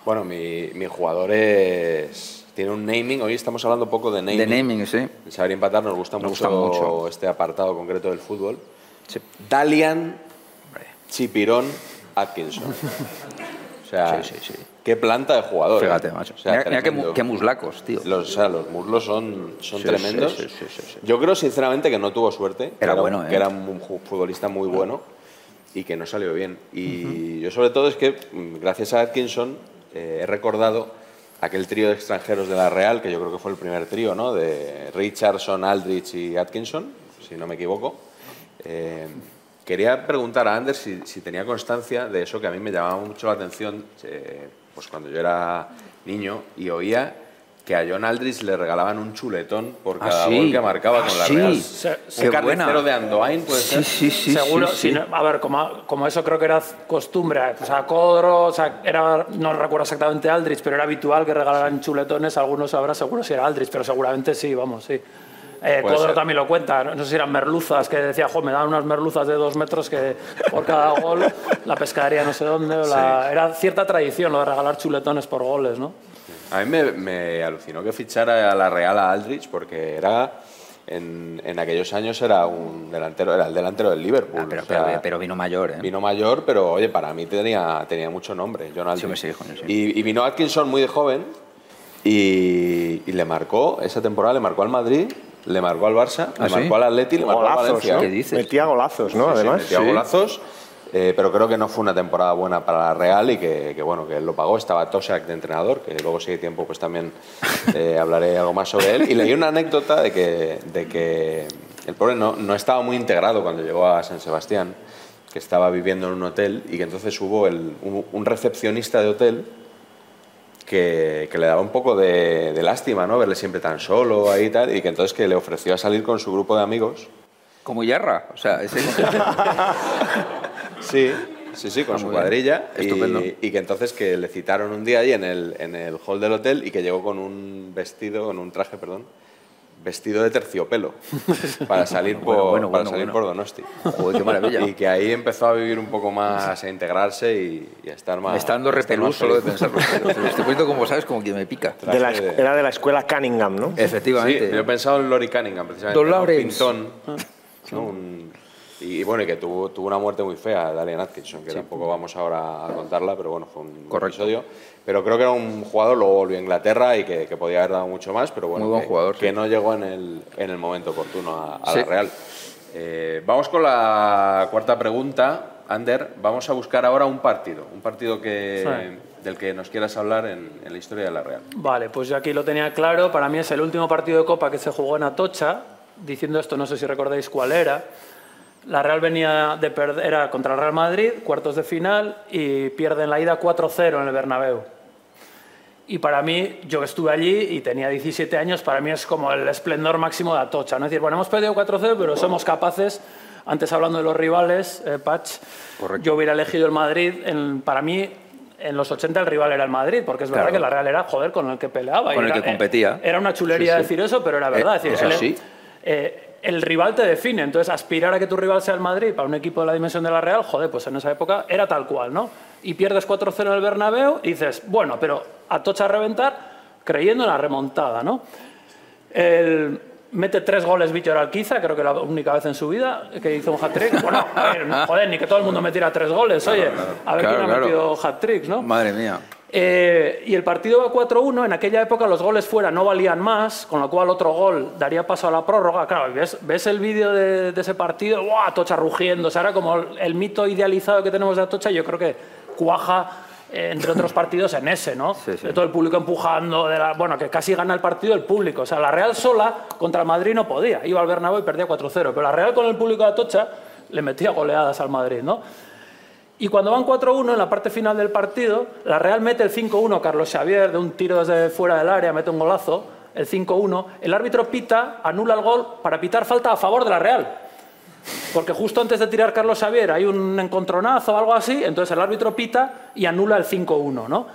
Bueno, mi, mi jugador es... Tiene un naming. Hoy estamos hablando un poco de naming. De naming, sí. En Saber Empatar nos gusta, Nos mucho, gusta mucho. este apartado concreto del fútbol. Dalian Chipirón Atkinson. <laughs> O sea, Sí, sí, sí. qué planta de jugador. ¿eh? Fíjate, macho. O sea, mira mira qué, qué muslacos, tío. Los, o sea, los muslos son, son Sí, tremendos. sí, sí, sí, sí. Yo creo, sinceramente, que no tuvo suerte. que Era bueno, que ¿eh? era un futbolista muy bueno y que no salió bien. Y yo, sobre todo, es que mm, gracias a Atkinson eh, he recordado aquel trío de extranjeros de la Real, que yo creo que fue el primer trío, ¿no? De Richardson, Aldrich y Atkinson, si no me equivoco. Eh, quería preguntar a Anders si, tenía constancia de eso que a mí me llamaba mucho la atención eh, pues cuando yo era niño y oía que a John Aldrich le regalaban un chuletón por Ah, cada sí. gol que marcaba Ah, con la sí. Real. Se- un carnicero buena. de Andoain, puede Sí, ser. sí, sí. Seguro, sí, si sí. no- a ver, como, como eso creo que era costumbre, o sea, Codro, o sea, era, no recuerdo exactamente Aldrich, pero era habitual que regalaran chuletones, algunos sabrá seguro si era Aldrich, pero seguramente sí, vamos, sí. Eh, Codro ser. también lo cuenta, no sé si eran merluzas, que decía, jo, me dan unas merluzas de dos metros que por cada gol, la pescadería no sé dónde, o la- era cierta tradición lo de regalar chuletones por goles, ¿no? A mí me, me alucinó que fichara a la Real a Aldrich porque era en, en aquellos años era un delantero, era el delantero del Liverpool. Ah, pero, o sea, pero, pero vino mayor, ¿eh? Vino mayor, pero oye, para mí tenía, tenía mucho nombre, John sí. Y, y vino Atkinson muy de joven y, y le marcó, esa temporada le marcó al Madrid, le marcó al Barça, ¿Ah, le sí? marcó al Atleti, le marcó al Valencia. ¿no? ¿Qué dices? Metía golazos, ¿no? Sí, sí, Además. metía Sí. golazos, eh, pero creo que no fue una temporada buena para la Real y que, que, bueno, que él lo pagó. Estaba Tosak de entrenador, que luego si hay tiempo pues también eh, <laughs> hablaré algo más sobre él. Y leí una anécdota de que, de que el pobre no, no estaba muy integrado cuando llegó a San Sebastián, que estaba viviendo en un hotel y que entonces hubo el- un, un recepcionista de hotel que, que le daba un poco de, de lástima, ¿no? Verle siempre tan solo ahí y tal, y que entonces que le ofreció a salir con su grupo de amigos. Como Yarra, o sea, ese... <laughs> Sí, sí, sí, con Ah, su cuadrilla. y- Estupendo. Y, que entonces que le citaron un día ahí en el, en el hall del hotel y que llegó con un vestido, con un traje, perdón, vestido de terciopelo <laughs> para salir por, Bueno, bueno, para bueno, salir bueno. por Donosti. Joder, qué maravilla. Y que ahí empezó a vivir un poco más, a integrarse y, y a estar más. Me está dando repelús solo de pensarlo. <laughs> Estoy poniendo como, ¿sabes? Como que me pica. De la era de la escuela Cunningham, ¿no? Sí, Efectivamente. yo he pensado en Lori Cunningham, precisamente. Don Lawrence. pintón. ¿no? Un- y, y bueno, y que tuvo, tuvo una muerte muy fea, Dalian Atkinson, que tampoco vamos ahora a contarla, pero bueno, fue un Correcto. episodio. Pero creo que era un jugador, luego volvió a Inglaterra y que, que podía haber dado mucho más, pero bueno, Muy buen que, jugador, que sí. no llegó en el, en el momento oportuno a, a Sí. la Real. Eh, vamos con la cuarta pregunta. Ander, vamos a buscar ahora un partido, un partido que, del que nos quieras hablar en, en la historia de la Real. Vale, pues yo aquí lo tenía claro. Para mí es el último partido de Copa que se jugó en Atocha. Diciendo esto, no sé si recordáis cuál era. La Real venía de perder, era contra el Real Madrid, cuartos de final, y pierden la ida 4-0 en el Bernabéu. Y para mí, yo que estuve allí y tenía 17 años, para mí es como el esplendor máximo de Atocha. ¿no? Es decir, bueno, hemos perdido 4-0, pero somos capaces, antes hablando de los rivales, eh, Patch, yo hubiera elegido el Madrid. en- para mí, en los 80 el rival era el Madrid, porque es verdad Claro. que la Real era, joder, con el que peleaba. y Con el era- que competía. Era una chulería Sí, sí. decir eso, pero era verdad. Eh, es decir, eso el- sí. eh, el rival te define, entonces aspirar a que tu rival sea el Madrid para un equipo de la dimensión de la Real, joder, pues en esa época era tal cual, ¿no? Y pierdes 4-0 en el Bernabéu y dices, bueno, pero a tocha a reventar creyendo en la remontada, ¿no? El- mete tres goles Víctor Alquiza, creo que la única vez en su vida que hizo un hat-trick. <laughs> Bueno, a ver, joder, ni que todo el mundo metiera tres goles, oye, a ver Claro, quién ha claro. metido hat-tricks, ¿no? Madre mía. Eh, y el partido va 4-1, en aquella época los goles fuera no valían más, con lo cual otro gol daría paso a la prórroga. Claro, ves, ves el vídeo de, de ese partido, ¡buah! Atocha rugiendo, o sea, era como el, el mito idealizado que tenemos de Atocha, yo creo que cuaja, eh, entre otros <laughs> partidos, en ese, ¿no? Sí, sí. De todo el público empujando, de la- bueno, que casi gana el partido el público. O sea, la Real sola contra el Madrid no podía, iba al Bernabéu y perdía 4-0, pero la Real con el público de Atocha le metía goleadas al Madrid, ¿no? Y cuando van 4-1 en la parte final del partido, la Real mete el 5-1, Carlos Xavier, de un tiro desde fuera del área, mete un golazo, el 5-1. El árbitro pita, anula el gol para pitar falta a favor de la Real. Porque justo antes de tirar Carlos Xavier hay un encontronazo o algo así, entonces el árbitro pita y anula el 5-1, ¿no?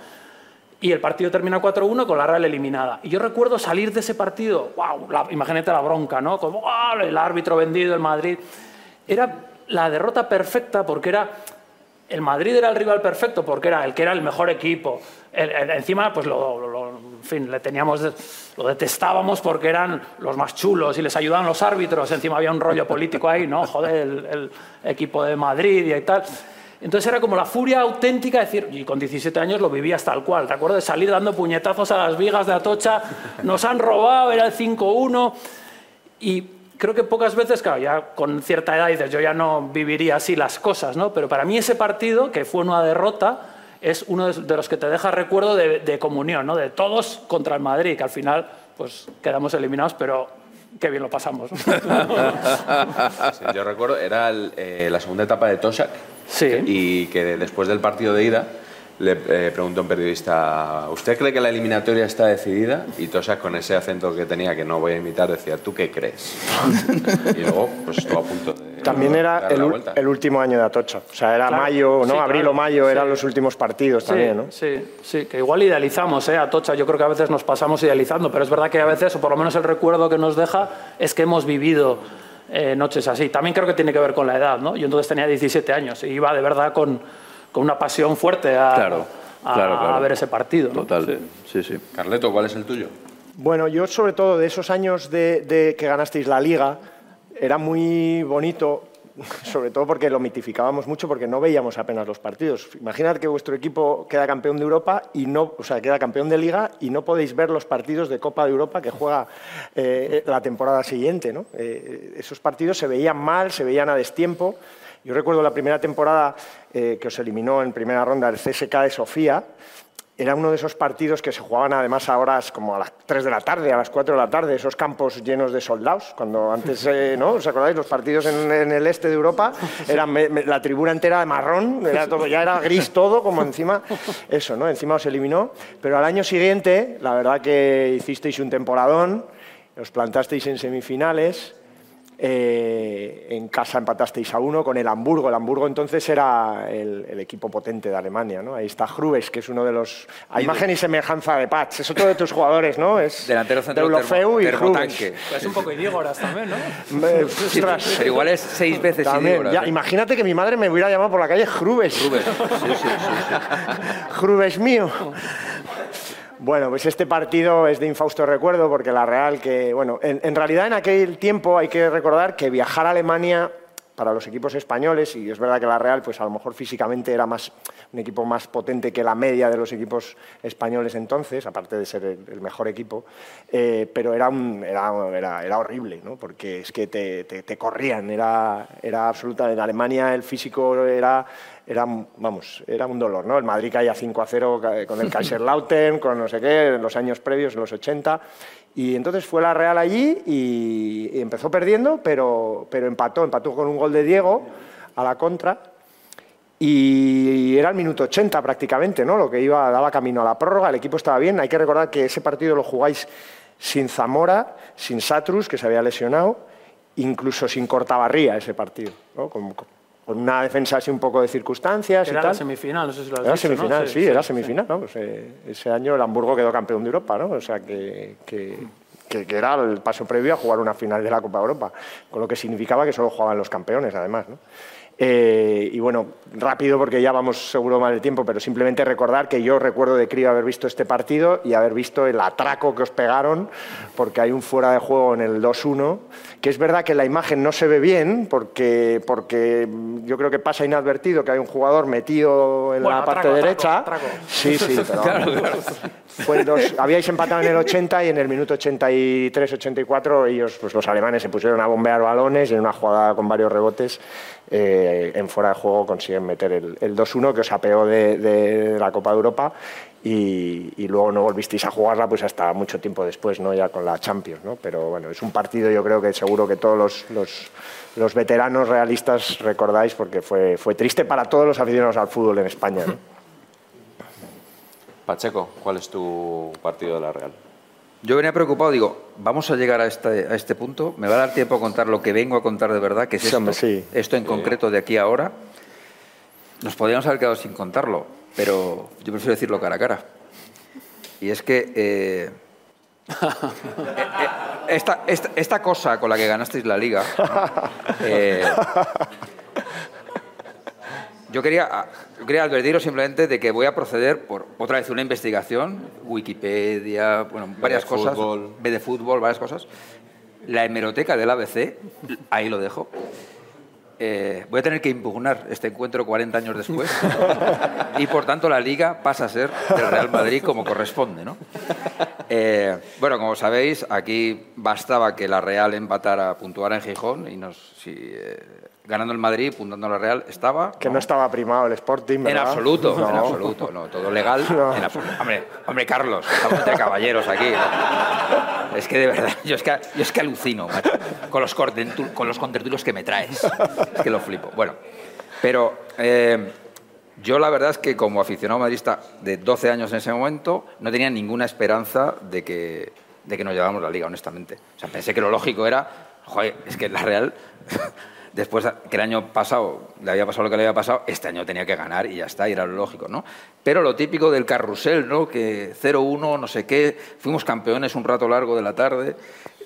Y el partido termina 4-1 con la Real eliminada. Y yo recuerdo salir de ese partido, wow, imagínate la bronca, ¿no? Como el árbitro vendido, el Madrid. Era la derrota perfecta porque era el Madrid era el rival perfecto porque era el que era el mejor equipo. encima, pues lo, en fin, le teníamos, lo detestábamos porque eran los más chulos y les ayudaban los árbitros. Encima había un rollo político ahí, ¿no? Joder, el, equipo de Madrid y tal. Entonces era como la furia auténtica de decir, y con 17 años lo vivías tal cual. ¿Te acuerdas de salir dando puñetazos a las vigas de Atocha? Nos han robado, era el 5-1. Y creo que pocas veces, claro, ya con cierta edad dices, yo ya no viviría así las cosas, ¿no? Pero para mí ese partido, que fue una derrota, es uno de los que te deja recuerdo de, comunión, ¿no? De todos contra el Madrid, que al final pues quedamos eliminados, pero qué bien lo pasamos. <laughs> yo recuerdo, era eh, la segunda etapa de Tosak sí. y que después del partido de ida le eh, preguntó un periodista, ¿usted cree que la eliminatoria está decidida? Y Tosa, con ese acento que tenía, que no voy a imitar, decía, ¿tú qué crees? <laughs> y luego, pues estuvo a punto de... También era el, último año de Atocha. O sea, era mayo, ¿no? Abril o mayo eran los últimos partidos también, ¿no? Sí, sí, que igual idealizamos, ¿eh? Atocha, yo creo que a veces nos pasamos idealizando, pero es verdad que a veces, o por lo menos el recuerdo que nos deja, es que hemos vivido eh, noches así. También creo que tiene que ver con la edad, ¿no? Yo entonces tenía 17 años y iba de verdad con con una pasión fuerte a, a, ver ese partido. Total, sí. sí, Carleto, ¿cuál es el tuyo? Bueno, yo sobre todo de esos años de, que ganasteis la liga, era muy bonito <laughs> sobre todo porque lo mitificábamos mucho porque no veíamos apenas los partidos. Imaginad que vuestro equipo queda campeón de Europa y no, o sea, queda campeón de Liga y no podéis ver los partidos de Copa de Europa que juega eh, la temporada siguiente. ¿no? Eh, esos partidos se veían mal, se veían a destiempo. Yo recuerdo la primera temporada eh, que os eliminó en primera ronda el CSK de Sofía. Era uno de esos partidos que se jugaban además a horas como a las 3 de la tarde, a las 4 de la tarde, esos campos llenos de soldados. Cuando antes, eh, <laughs> ¿no? ¿Os acordáis? Los partidos en, el este de Europa, eran la tribuna entera de marrón, era todo, ya era gris <laughs> todo, como encima, eso, ¿no? Encima os eliminó. Pero al año siguiente, la verdad que hicisteis un temporadón, os plantasteis en semifinales eh, en casa empatasteis a uno con el Hamburgo. El Hamburgo entonces era el, equipo potente de Alemania. ¿no? Ahí está Hrubes, que es uno de los... A imagen y semejanza de Pats. Es otro de tus jugadores, ¿no? Es Delantero centro Deulofeu y Hrubes. Es un poco Idígoras también, ¿no? pero igual es seis veces también. Ya, imagínate que mi madre me hubiera llamado por la calle Hrubes. Hrubes, sí, sí, Hrubes <laughs> mío. Bueno, pues este partido es de infausto recuerdo porque la Real que, bueno, en, realidad en aquel tiempo hay que recordar que viajar a Alemania para los equipos españoles, y es verdad que la Real, pues a lo mejor físicamente era más, un equipo más potente que la media de los equipos españoles entonces, aparte de ser el, mejor equipo, eh, pero era, era, era, horrible, ¿no? porque es que te, te, corrían, era, era absoluta. En Alemania el físico era era, vamos, era un dolor, ¿no? El Madrid caía 5 a 0 con el <laughs> Kaiserlautern, con no sé qué, en los años previos, en los 80. Y entonces fue la Real allí y, empezó perdiendo, pero, pero empató, empató con un gol de Diego a la contra. Y era el minuto 80 prácticamente, ¿no? Lo que iba, daba camino a la prórroga, el equipo estaba bien. Hay que recordar que ese partido lo jugáis sin Zamora, sin Satrus, que se había lesionado, incluso sin Cortabarría ese partido, ¿no? con una defensa así un poco de circunstancias era y tal. semifinal, no sé si lo has Era dicho, semifinal, sí, era semifinal. Pues, eh, ese año el Hamburgo quedó campeón de Europa, ¿no? O sea que, que, que, era el paso previo a jugar una final de la Copa de Europa, con lo que significaba que solo jugaban los campeones, además, ¿no? Eh, y bueno, rápido porque ya vamos seguro mal el tiempo, pero simplemente recordar que yo recuerdo de crío haber visto este partido y haber visto el atraco que os pegaron, porque hay un fuera de juego en el 2-1, que es verdad que la imagen no se ve bien, porque, porque yo creo que pasa inadvertido que hay un jugador metido en la parte derecha. Sí, sí, <laughs> pero habíais empatado en el 80 y en el minuto 83-84 ellos, pues los alemanes se pusieron a bombear balones en una jugada con varios rebotes. Eh, en fuera de juego consiguen meter el, 2-1 que os apeó de, la Copa de Europa y, y luego no volvisteis a jugarla pues hasta mucho tiempo después, ¿no? ya con la Champions. ¿no? Pero bueno, es un partido yo creo que seguro que todos los, los, veteranos realistas recordáis porque fue, fue triste para todos los aficionados al fútbol en España. Pacheco, ¿cuál es tu partido de la Real? Yo venía preocupado, digo, vamos a llegar a este, a este punto, me va a dar tiempo a contar lo que vengo a contar de verdad, que es esto, hombre, sí. esto en concreto de aquí a ahora. Nos podríamos haber quedado sin contarlo, pero yo prefiero decirlo cara a cara. Y es que eh, <laughs> eh, eh, esta, esta, esta cosa con la que ganasteis la liga, eh, yo quería, yo quería advertiros simplemente de que voy a proceder por otra vez una investigación, Wikipedia, bueno, varias cosas, fútbol. B de fútbol, varias cosas. La hemeroteca del ABC, ahí lo dejo. Eh, voy a tener que impugnar este encuentro 40 años después y por tanto la liga pasa a ser del Real Madrid como corresponde. ¿no? Eh, bueno, como sabéis, aquí bastaba que la Real empatara, puntuara en Gijón y nos, si, eh, ganando el Madrid, puntando la Real, estaba. Que no estaba primado el Sporting, En ¿verdad? absoluto, No. en absoluto, no, todo legal. <laughs> No. En absoluto. Hombre, hombre, Carlos, estamos entre caballeros aquí. ¿no? Es que de verdad, yo es que, yo es que alucino macho, con los, con los contertulios que me traes. Es que lo flipo. Bueno, pero eh, yo la verdad es que como aficionado madridista de 12 años en ese momento, no tenía ninguna esperanza de que, de que nos lleváramos la liga, honestamente. O sea, pensé que lo lógico era, joder, es que la Real <laughs> después que el año pasado le había pasado lo que le había pasado, este año tenía que ganar y ya está, y era lo lógico, ¿no? Pero lo típico del carrusel, ¿no? Que 0-1, no sé qué, fuimos campeones un rato largo de la tarde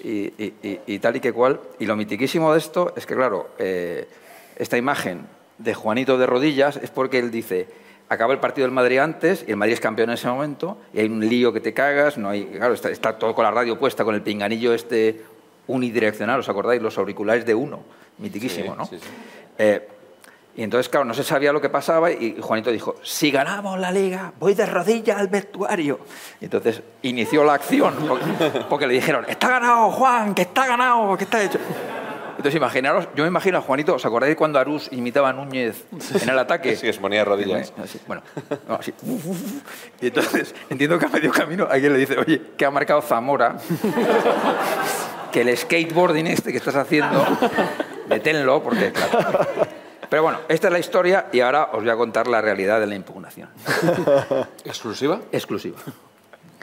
y, tal y que cual. Y lo mitiquísimo de esto es que, claro, eh, esta imagen de Juanito de rodillas es porque él dice, acaba el partido del Madrid antes y el Madrid es campeón en ese momento y hay un lío que te cagas, no hay, claro, está, está todo con la radio puesta, con el pinganillo este unidireccional, ¿os acordáis? Los auriculares de uno, mitiquísimo, Sí, ¿no? sí, sí. Eh, y entonces, claro, no se sabía lo que pasaba y Juanito dijo, si ganamos la liga, voy de rodillas al vestuario. Y entonces inició la acción, <laughs> porque, porque le dijeron, está ganado, Juan, que está ganado, que está hecho. Entonces, imaginaros, yo me imagino a Juanito, ¿os acordáis cuando Arús imitaba a Núñez en el ataque? Sí, se ponía de rodillas. Así, bueno, no, así. Y entonces, entiendo que a medio camino alguien le dice, oye, que ha marcado Zamora, <laughs> que el skateboarding este que estás haciendo, deténlo, porque claro. Pero bueno, esta es la historia y ahora os voy a contar la realidad de la impugnación. ¿Exclusiva? Exclusiva.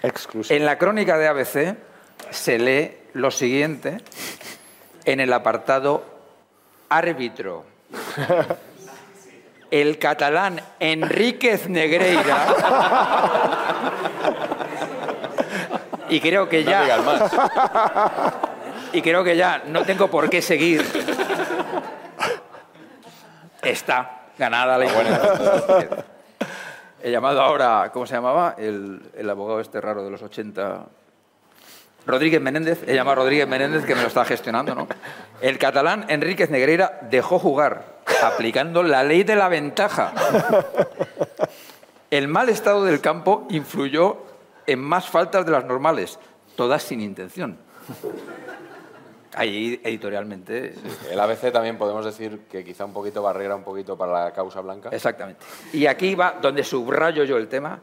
Exclusivo. En la crónica de ABC se lee lo siguiente en el apartado árbitro. El catalán Enríquez Negreira. Y creo que No ya. digas más. Y creo que ya no tengo por qué seguir. Está ganada la impugnación. He llamado ahora, ¿cómo se llamaba? El, el abogado este raro de los 80. Rodríguez Menéndez, he llamado a Rodríguez Menéndez que me lo está gestionando, ¿no? El catalán Enríquez Negreira dejó jugar, aplicando la ley de la ventaja. El mal estado del campo influyó en más faltas de las normales, todas sin intención. Ahí editorialmente. El ABC también podemos decir que quizá un poquito barrera un poquito para la causa blanca. Exactamente. Y aquí va donde subrayo yo el tema.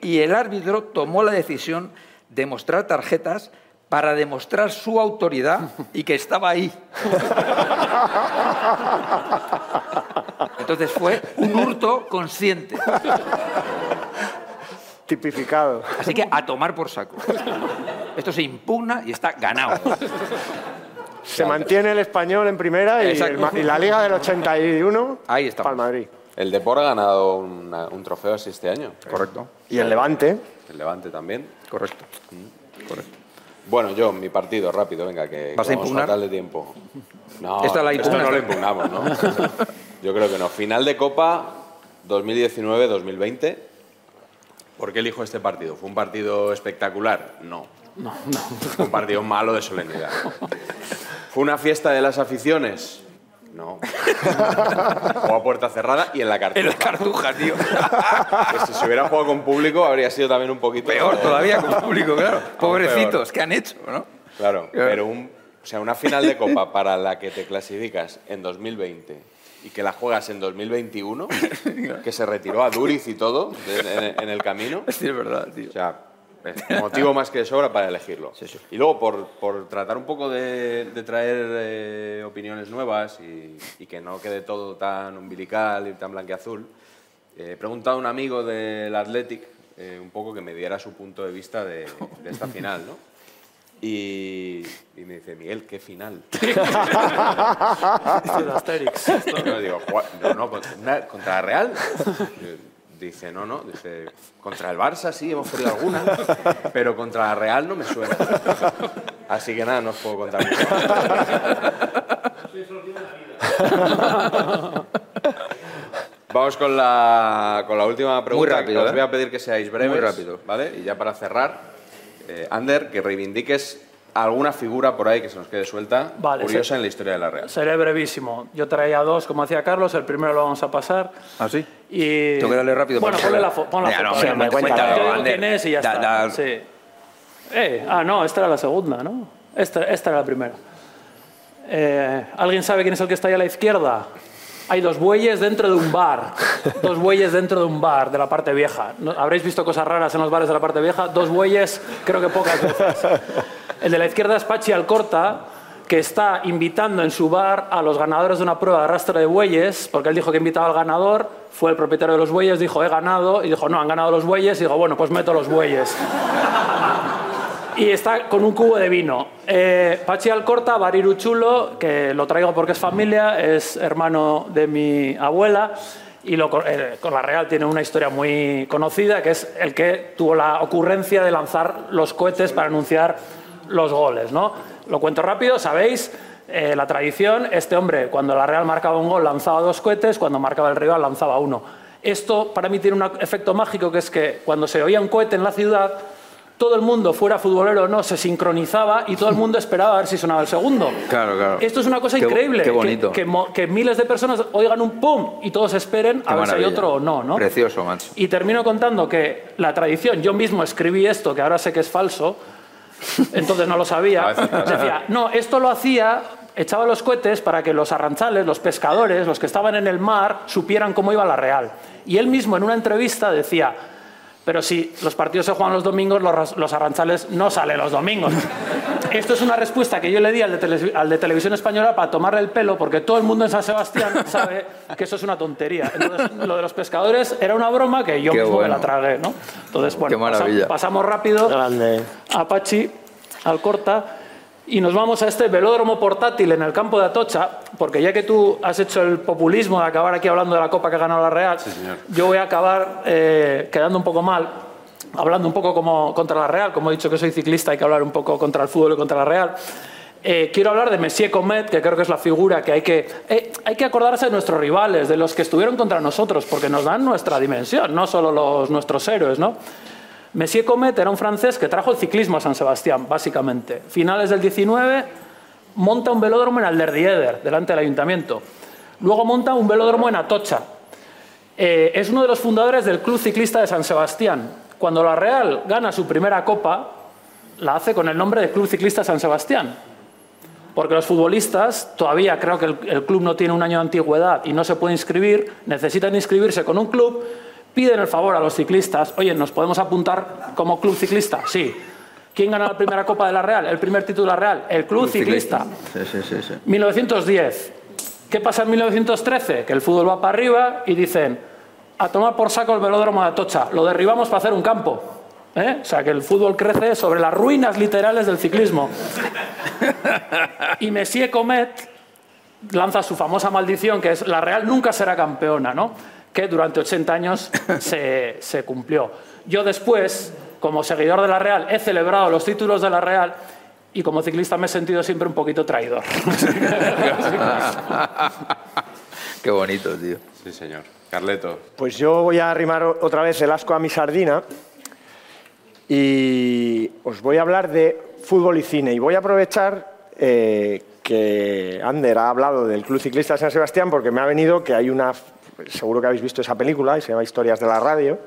Y el árbitro tomó la decisión de mostrar tarjetas para demostrar su autoridad y que estaba ahí. Entonces fue un hurto consciente. Tipificado. Así que a tomar por saco. Esto se impugna y está ganado. Se mantiene el español en primera y, el la Liga del 81 Ahí está. para el Madrid. El Depor ha ganado una- un trofeo así este año. Correcto. Y el Levante. El Levante también. Correcto. Correcto. Bueno, yo, mi partido, rápido, venga, que ¿Vas a vamos impugnar? fatal de tiempo. No, Esta la esto no lo impugnamos, ¿no? <laughs> Yo creo que no. Final de Copa 2019-2020. ¿Por qué elijo este partido? ¿Fue un partido espectacular? No. No, no. Un partido malo de solemnidad. ¿Fue una fiesta de las aficiones? No. Jugó a puerta cerrada y en la cartuja. En la cartuja, tío. Que si se hubiera jugado con público habría sido también un poquito... Peor todavía con público, claro. Pobrecitos. ¿qué han hecho? ¿no? Claro, pero un, o sea, una final de Copa para la que te clasificas en 2020 y que la juegas en 2021, <laughs> que se retiró a Duriz y todo de- en, en el camino. Sí, es verdad, tío. O sea, es motivo más que de sobra para elegirlo. Y luego, por, por tratar un poco de, de traer eh, opiniones nuevas y, y que no quede todo tan umbilical y tan blanqueazul, eh, he preguntado a un amigo del Athletic eh, un poco que me diera su punto de vista de, de esta final, ¿no? Y, y me dice, Miguel, ¿qué final? <laughs> <laughs> Yo digo, "Gua- no, no, contra, una- contra la Real. <laughs> Dice, no, no, dice, contra el Barça sí, hemos perdido alguna, pero contra la Real no me suena. Así que nada, no os puedo contar mucho. Vamos con la, con la última pregunta. rápido, que os ¿eh? voy a pedir que seáis breves. Muy rápido. ¿vale? Y ya para cerrar, eh, Ander, que reivindiques alguna figura por ahí que se nos quede suelta, Vale, curiosa en la historia de la Real. Seré brevísimo. Yo traía dos, como decía Carlos, el primero lo vamos a pasar. ¿Ah, sí? Y... Tengo que darle rápido Bueno, ponle la, vea. fo- pon no, foto. Sí, me cuenta, digo Ander. quién es y ya Da- está. da- Sí. Eh, ah, no, esta era la segunda, ¿no? Esta, esta era la primera. Eh, ¿Alguien sabe quién es el que está ahí a la izquierda? Hay dos bueyes dentro de un bar. <laughs> Dos bueyes dentro de un bar de la parte vieja. ¿No- ¿Habréis visto cosas raras en los bares de la parte vieja? Dos bueyes, creo que pocas veces. El de la izquierda es Pachi Alcorta, que está invitando en su bar a los ganadores de una prueba de arrastre de bueyes, porque él dijo que invitaba al ganador, fue el propietario de los bueyes, dijo, he ganado, y dijo, no, han ganado los bueyes, y dijo, bueno, pues meto los bueyes y está con un cubo de vino. Eh, Pachi Alcorta, Bariru Chulo, que lo traigo porque es familia, es hermano de mi abuela y eh, con la Real tiene una historia muy conocida, que es el que tuvo la ocurrencia de lanzar los cohetes para anunciar los goles. ¿no? Lo cuento rápido, sabéis. eh, la tradición, este hombre cuando la Real marcaba un gol lanzaba dos cohetes, cuando marcaba el rival lanzaba uno. Esto para mí tiene un efecto mágico que es que cuando se oía un cohete en la ciudad, todo el mundo, fuera futbolero o no, se sincronizaba y todo el mundo esperaba a ver si sonaba el segundo. Claro, claro. Esto es una cosa Qué- increíble. qué bonito. Que, miles de personas oigan un pum y todos esperen a ver si hay otro o no, ¿no? Precioso, macho. Y termino contando que la tradición, yo mismo escribí esto, que ahora sé que es falso, entonces no lo sabía. pasa. Decía, no, esto lo hacía, echaba los cohetes para que los arranchales, los pescadores, los que estaban en el mar, supieran cómo iba la Real. Y él mismo en una entrevista decía, pero si los partidos se juegan los domingos, los, los arranchales no salen los domingos. Esto es una respuesta que yo le di al de, tele- al de Televisión Española para tomarle el pelo, porque todo el mundo en San Sebastián <laughs> sabe que eso es una tontería. Entonces, lo de los pescadores era una broma que yo Qué mismo bueno. me la tragué, ¿no? Entonces, bueno, Qué maravilla. pasa- pasamos rápido Grande. a Pachi, al Corta, y nos vamos a este velódromo portátil en el campo de Atocha, porque ya que tú has hecho el populismo de acabar aquí hablando de la Copa que ha ganado la Real, yo voy a acabar eh, quedando un poco mal, hablando un poco como contra la Real, como he dicho que soy ciclista, hay que hablar un poco contra el fútbol y contra la Real. Eh, quiero hablar de Messier Comet, que creo que es la figura que hay que... eh, hay que acordarse de nuestros rivales, de los que estuvieron contra nosotros, porque nos dan nuestra dimensión, no solo los, nuestros héroes, ¿no? Messier Comet era un francés que trajo el ciclismo a San Sebastián, básicamente. Finales del 19, monta un velódromo en Alderdieder, delante del ayuntamiento. Luego monta un velódromo en Atocha. Eh, es uno de los fundadores del Club Ciclista de San Sebastián. Cuando la Real gana su primera copa, la hace con el nombre de Club Ciclista San Sebastián. Porque los futbolistas, todavía creo que el, el club no tiene un año de antigüedad y no se puede inscribir, necesitan inscribirse con un club, piden el favor a los ciclistas, oye, ¿nos podemos apuntar como club ciclista? Sí. ¿Quién gana la primera Copa de la Real? El primer título de la Real, el club, ciclista. Sí, sí, sí, sí. 1910. ¿Qué pasa en 1913? Que el fútbol va para arriba y dicen, a tomar por saco el velódromo de Atocha, lo derribamos para hacer un campo. ¿Eh? O sea, que el fútbol crece sobre las ruinas literales del ciclismo. Y Messier Comet lanza su famosa maldición, que es la Real nunca será campeona, ¿no? que durante 80 años se, se cumplió. Yo después, como seguidor de la Real, he celebrado los títulos de la Real y como ciclista me he sentido siempre un poquito traidor. <laughs> Qué bonito, tío. Sí, señor. Carleto. Pues yo voy a arrimar otra vez el asco a mi sardina y os voy a hablar de fútbol y cine. Y voy a aprovechar eh, que Ander ha hablado del Club Ciclista de San Sebastián porque me ha venido que hay una, seguro que habéis visto esa película, y se llama Historias de la Radio.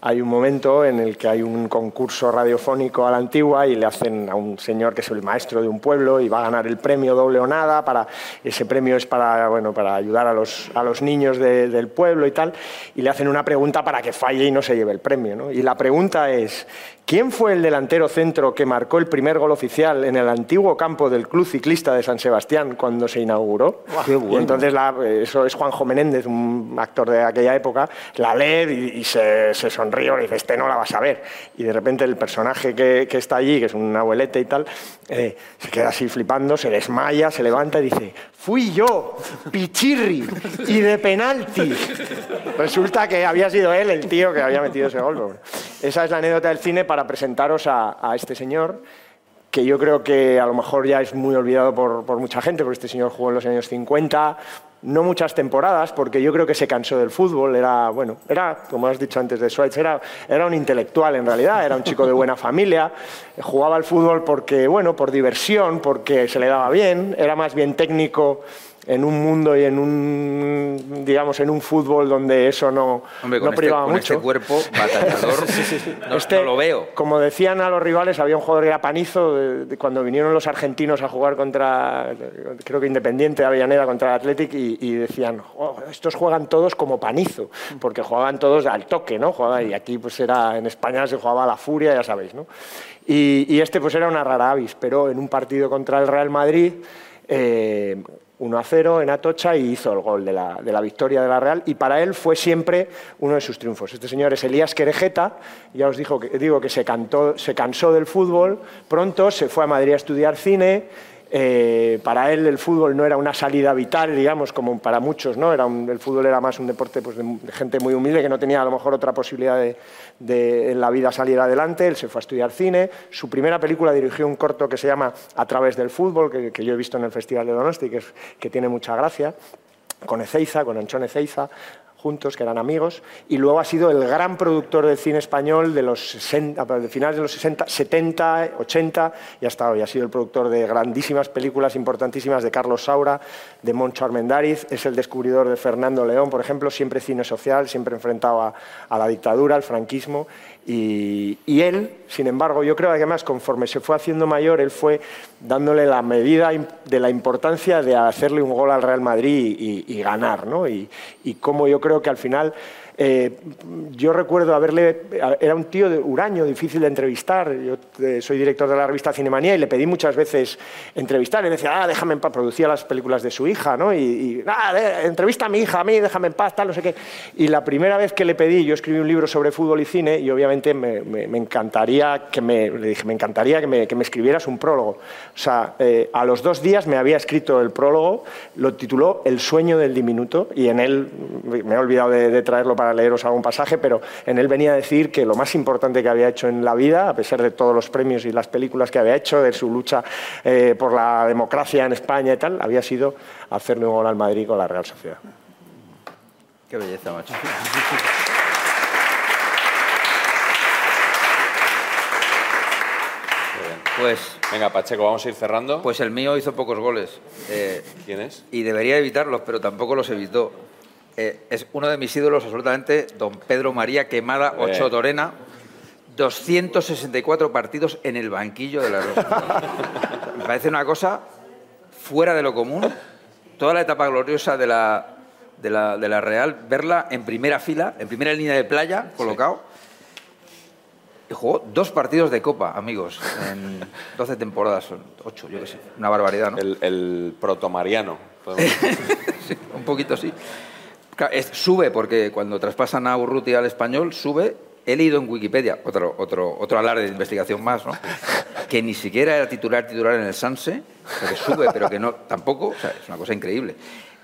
Hay un momento en el que hay un concurso radiofónico a la antigua y le hacen a un señor que es el maestro de un pueblo y va a ganar el premio doble o nada. Para, ese premio es para, bueno, para ayudar a los, a los niños de- del pueblo y tal. Y le hacen una pregunta para que falle y no se lleve el premio. ¿no? Y la pregunta es, ¿quién fue el delantero centro que marcó el primer gol oficial en el antiguo campo del Club Ciclista de San Sebastián cuando se inauguró? Y entonces la- eso es Juanjo Menéndez, un actor de aquella época, la lee y, y se, se sonríe y dice, este no la vas a ver. Y de repente el personaje que, que está allí, que es un abuelete y tal, eh, se queda así flipando, se desmaya, se levanta y dice, fui yo, Pichirri, y de penalti. Resulta que había sido él el tío que había metido ese gol. Esa es la anécdota del cine para presentaros a, a este señor que yo creo que a lo mejor ya es muy olvidado por, por mucha gente, porque este señor jugó en los años 50, no muchas temporadas, porque yo creo que se cansó del fútbol, era, bueno, era, como has dicho antes de Schweitz, era, era un intelectual en realidad, era un chico de buena familia, jugaba al fútbol porque, bueno, por diversión, porque se le daba bien, era más bien técnico en un mundo y en un, digamos, en un fútbol donde eso no, Hombre, no este, privaba con mucho. este cuerpo batallador, <laughs> no, Este, no lo veo. Como decían a los rivales, había un jugador que era Panizo, de- de cuando vinieron los argentinos a jugar contra, creo que Independiente, Avellaneda, contra el Athletic, y, y decían, "Oh, estos juegan todos como Panizo, porque jugaban todos al toque, ¿no? Jugaba- y aquí pues era, en España se jugaba a la furia, ya sabéis, ¿no? Y, y este pues era una rara avis, pero en un partido contra el Real Madrid... eh, 1 a 0 en Atocha y hizo el gol de la, de la victoria de la Real y para él fue siempre uno de sus triunfos. Este señor es Elías Querejeta, ya os digo que se cansó del fútbol, pronto se fue a Madrid a estudiar cine, eh, para él el fútbol no era una salida vital, digamos, como para muchos, ¿no? Era el fútbol era más un deporte pues, de, gente muy humilde que no tenía a lo mejor otra posibilidad de, en la vida salir adelante. Él se fue a estudiar cine. Su primera película dirigió un corto que se llama A través del fútbol, que, que yo he visto en el Festival de Donosti, que, que tiene mucha gracia con Ezeiza, con Anchón Ezeiza, juntos, que eran amigos, y luego ha sido el gran productor del cine español de los 60, de finales de los 60, 70, 80 y hasta hoy. Ha sido el productor de grandísimas películas importantísimas de Carlos Saura, de Moncho Armendáriz, es el descubridor de Fernando León, por ejemplo, siempre cine social, siempre enfrentado a la dictadura, al franquismo, y, él, sin embargo, yo creo que además conforme se fue haciendo mayor, él fue dándole la medida de la importancia de hacerle un gol al Real Madrid y, ganar, ¿no? Y, y yo creo que al final, eh, yo recuerdo haberle, era un tío de huraño, difícil de entrevistar, yo eh, soy director de la revista Cinemanía y le pedí muchas veces entrevistar, y decía, ah, déjame en paz, producía las películas de su hija, ¿no? Y, y, "Ah, entrevista a mi hija, a mí, déjame en paz, tal, no sé qué. Y la primera vez que le pedí, yo escribí un libro sobre fútbol y cine y obviamente me, me- me encantaría que me, le dije, me encantaría que me, que me escribieras un prólogo. O sea, eh, a los dos días me había escrito el prólogo, lo tituló El sueño del diminuto y en él, me he olvidado de, de traerlo para leeros algún pasaje, pero en él venía a decir que lo más importante que había hecho en la vida, a pesar de todos los premios y las películas que había hecho, de su lucha eh, por la democracia en España y tal, había sido hacerle un gol al Madrid con la Real Sociedad. Qué belleza, macho. Pues, Venga, Pacheco, vamos a ir cerrando. pues el mío hizo pocos goles. eh, ¿Quién es? y debería evitarlos, pero tampoco los evitó. Eh, es uno de mis ídolos, absolutamente, don Pedro María Quemada Bien. Ocho Torena. 264 partidos en el banquillo de la Rosa. Me parece una cosa fuera de lo común. Toda la etapa gloriosa de la, de la, de la Real, verla en primera fila, en primera línea de playa, colocado. Y jugó dos partidos de Copa, amigos, en 12 temporadas, son 8, yo qué sé, una barbaridad, ¿no? El, el protomariano. <laughs> Sí, un poquito sí. Claro, es- sube, porque cuando traspasan a Urruti al español, sube. He leído en Wikipedia, otro, otro, otro alarde de investigación más, ¿no? <laughs> que ni siquiera era titular titular en el Sanse, o sea, que sube, pero que no tampoco, o sea, es una cosa increíble.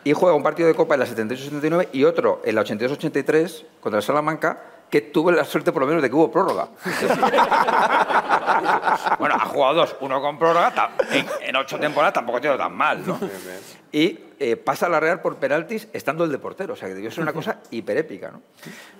Y juega un partido de Copa en la 78-79 y otro en la 82-83 contra el Salamanca, que tuve la suerte por lo menos de que hubo prórroga. <laughs> <laughs> bueno, ha jugado dos, uno con prórroga, en, en ocho temporadas tampoco ha sido tan mal, ¿no? Y eh, pasa la Real por penaltis estando el de portero, o sea, que debió ser una cosa hiperépica, ¿no?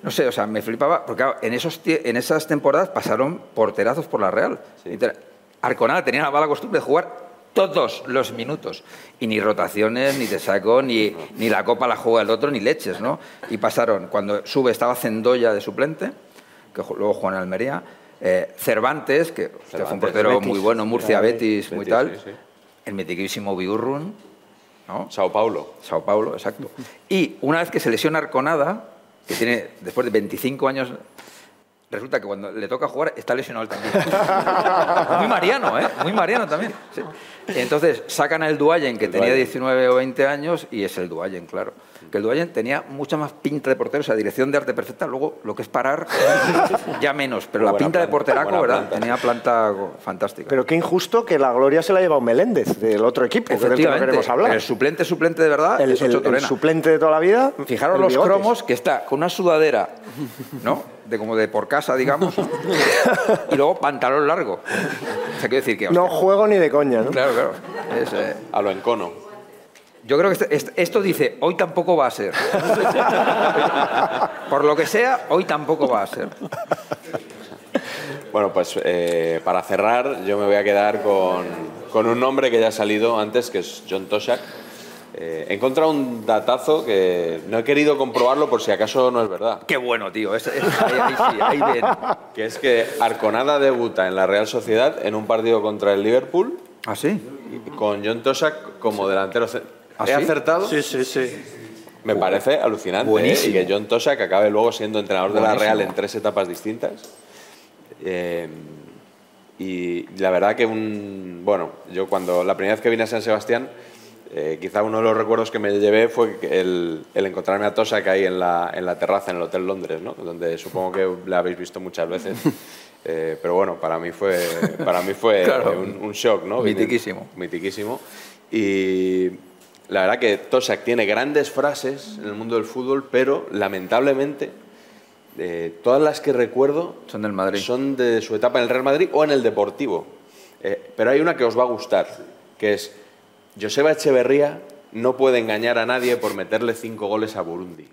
No sé, o sea, me flipaba, porque claro, en, esos, en esas temporadas pasaron porterazos por la Real. Literal. Arconada tenía la mala costumbre de jugar todos los minutos. Y ni rotaciones, ni te saco, ni, ni la copa la juega el otro, ni leches, ¿no? Y pasaron, cuando sube estaba Cendoya de suplente, que luego jugó en Almería. eh, Cervantes, que hostia, fue un Cervantes, portero Betis. muy bueno, Murcia, Era Betis, muy Betis, tal. sí, sí. El mitiquísimo Biurrun, ¿no? Sao Paulo. Sao Paulo, exacto. Y una vez que se lesiona Arconada, que tiene después de 25 años, resulta que cuando le toca jugar está lesionado él también. <laughs> Muy mariano, ¿eh? Muy mariano también. sí. Entonces sacan al Duayen, que tenía 19 o 20 años, y es el Duayen, claro. Que el Duayen tenía mucha más pinta de portero, o sea, dirección de arte perfecta. Luego, lo que es parar, <laughs> ya menos. Pero la Buena pinta de planta, porteraco, buena ¿verdad? planta. Tenía planta fantástica. Pero qué injusto que la gloria se la ha llevado Meléndez, del otro equipo, que del que no Efectivamente, queremos hablar. el suplente, suplente de verdad, El, es el- Ocho el suplente de toda la vida. Fijaros los bigotes. cromos, que está con una sudadera, ¿no? De como de por casa, digamos, <laughs> y luego pantalón largo. O sea, quiero decir que... No hostia, juego ni de coña, ¿no? Claro, claro. Es, eh, A lo encono. yo creo que este- este- esto dice, hoy tampoco va a ser. <laughs> Por lo que sea, hoy tampoco va a ser. Bueno, pues eh, para cerrar, yo me voy a quedar con, con un nombre que ya ha salido antes, que es John Toshak. Eh, he encontrado un datazo que no he querido comprobarlo por si acaso no es verdad. Qué bueno, tío. Es- es- ahí, ahí sí, ahí bien. Que es que Arconada debuta en la Real Sociedad en un partido contra el Liverpool ¿Ah, sí? con John Toshak como delantero. ¿Ah, ¿He sí? acertado? Sí, sí, sí. Me parece alucinante. ¿eh? Buenísimo. Y que John Toshak acabe luego siendo entrenador de la Buenísimo. Real en tres etapas distintas. Eh, y la verdad que un... Bueno, yo cuando la primera vez que vine a San Sebastián, eh, quizá uno de los recuerdos que me llevé fue que el, el encontrarme a ahí en la, en la terraza, en el Hotel Londres, ¿no? Donde supongo que la habéis visto muchas veces. <laughs> Eh, pero bueno, para mí fue, para mí fue Claro. un, un shock, ¿no? Mitiquísimo. mitiquísimo. Y la verdad que Tosak tiene grandes frases en el mundo del fútbol, pero lamentablemente eh, todas las que recuerdo Son del Madrid. son de su etapa en el Real Madrid o en el Deportivo. Eh, pero hay una que os va a gustar, que es Joseba Echeverría no puede engañar a nadie por meterle cinco goles a Burundi.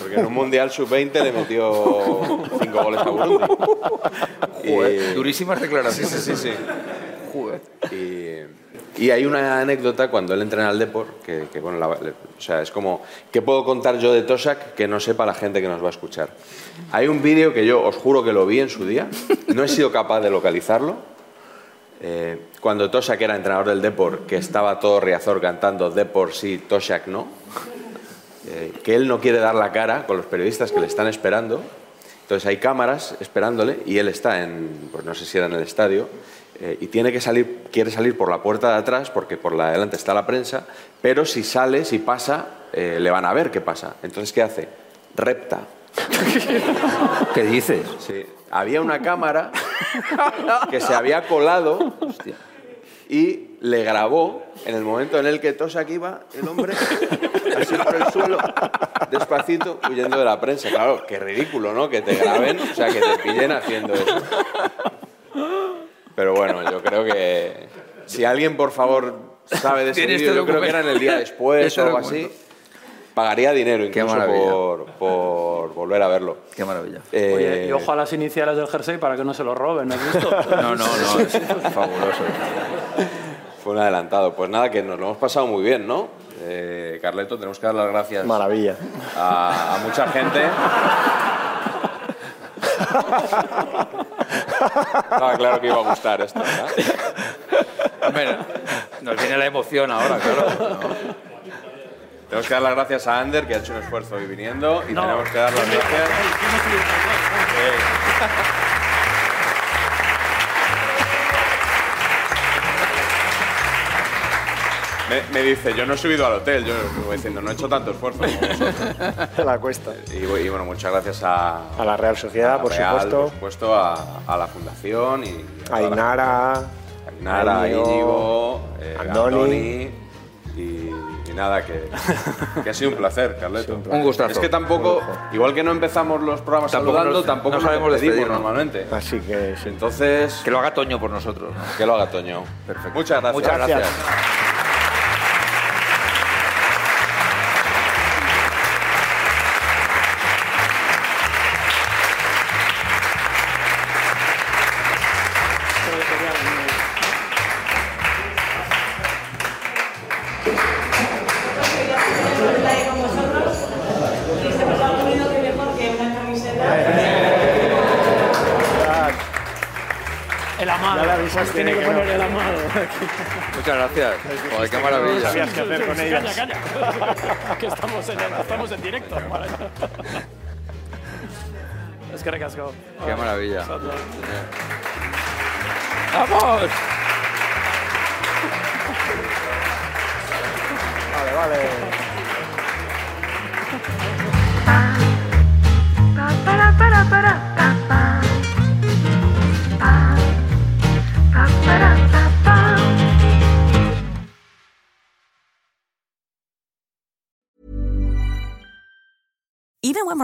Porque en un Mundial Sub-20 le metió cinco goles a Burundi. <laughs> Y- durísimas declaraciones. Sí, sí, sí. Joder. Y, y hay una anécdota cuando él entrena al Depor, que, que, bueno, la- le- o sea, es como, ¿qué puedo contar yo de Tosak que no sepa la gente que nos va a escuchar? Hay un vídeo que yo os juro que lo vi en su día, no he sido capaz de localizarlo. Eh, cuando Tosak era entrenador del Depor, que estaba todo Riazor cantando Depor sí, Tosak no, eh, que él no quiere dar la cara con los periodistas que le están esperando. Entonces hay cámaras esperándole y él está en, pues no sé si era en el estadio, eh, y tiene que salir, quiere salir por la puerta de atrás porque por la de delante está la prensa, pero si sale, si pasa, eh, le van a ver qué pasa. Entonces, ¿qué hace? Repta. ¿Qué dices? Sí. Había una cámara que se había colado y le grabó en el momento en el que Tosak iba, el hombre, así por el suelo, despacito, huyendo de la prensa. Claro, qué ridículo, ¿no? Que te graben, o sea, que te pillen haciendo eso. Pero bueno, yo creo que si alguien, por favor, sabe de ese Tiene este vídeo, yo creo que era en el día después Este o algo así, pagaría dinero Qué incluso maravilla. por, por volver a verlo. Qué maravilla. Eh, Oye, y ojo a las iniciales del jersey para que no se lo roben, ¿has visto? <laughs> No, no, no, es fabuloso. Fue un adelantado. Pues nada, que nos lo hemos pasado muy bien, ¿no? Eh, Carleto, tenemos que dar las gracias Maravilla. a, a mucha gente. Estaba claro que iba a gustar esto, ¿verdad? Hombre, nos viene la emoción ahora, claro. ¿no? Tenemos que dar las gracias a Ander, que ha hecho un esfuerzo hoy viniendo, y No. tenemos que dar las gracias. Me, me dice, yo no he subido al hotel, yo voy diciendo, no he hecho tanto esfuerzo como vosotros. <laughs> La cuesta. Y, y bueno, muchas gracias a, A la Real Sociedad, a la por Real, supuesto. por supuesto, a, a la Fundación y a A toda la Ainara. gente. a Ainara, a Íñigo, Íñigo, eh, Andoni. Andoni, y, y nada, que, que ha sido un placer, Carleto. Un gustazo. Es que tampoco, igual que no empezamos los programas Tampoco saludando, nos- tampoco no sabemos despedirnos. normalmente. Así que sí. Entonces, Que lo haga Toño por nosotros. ¿no? que lo haga Toño. Perfecto. Muchas gracias. Muchas gracias. Qué maravilla. ¡Vamos!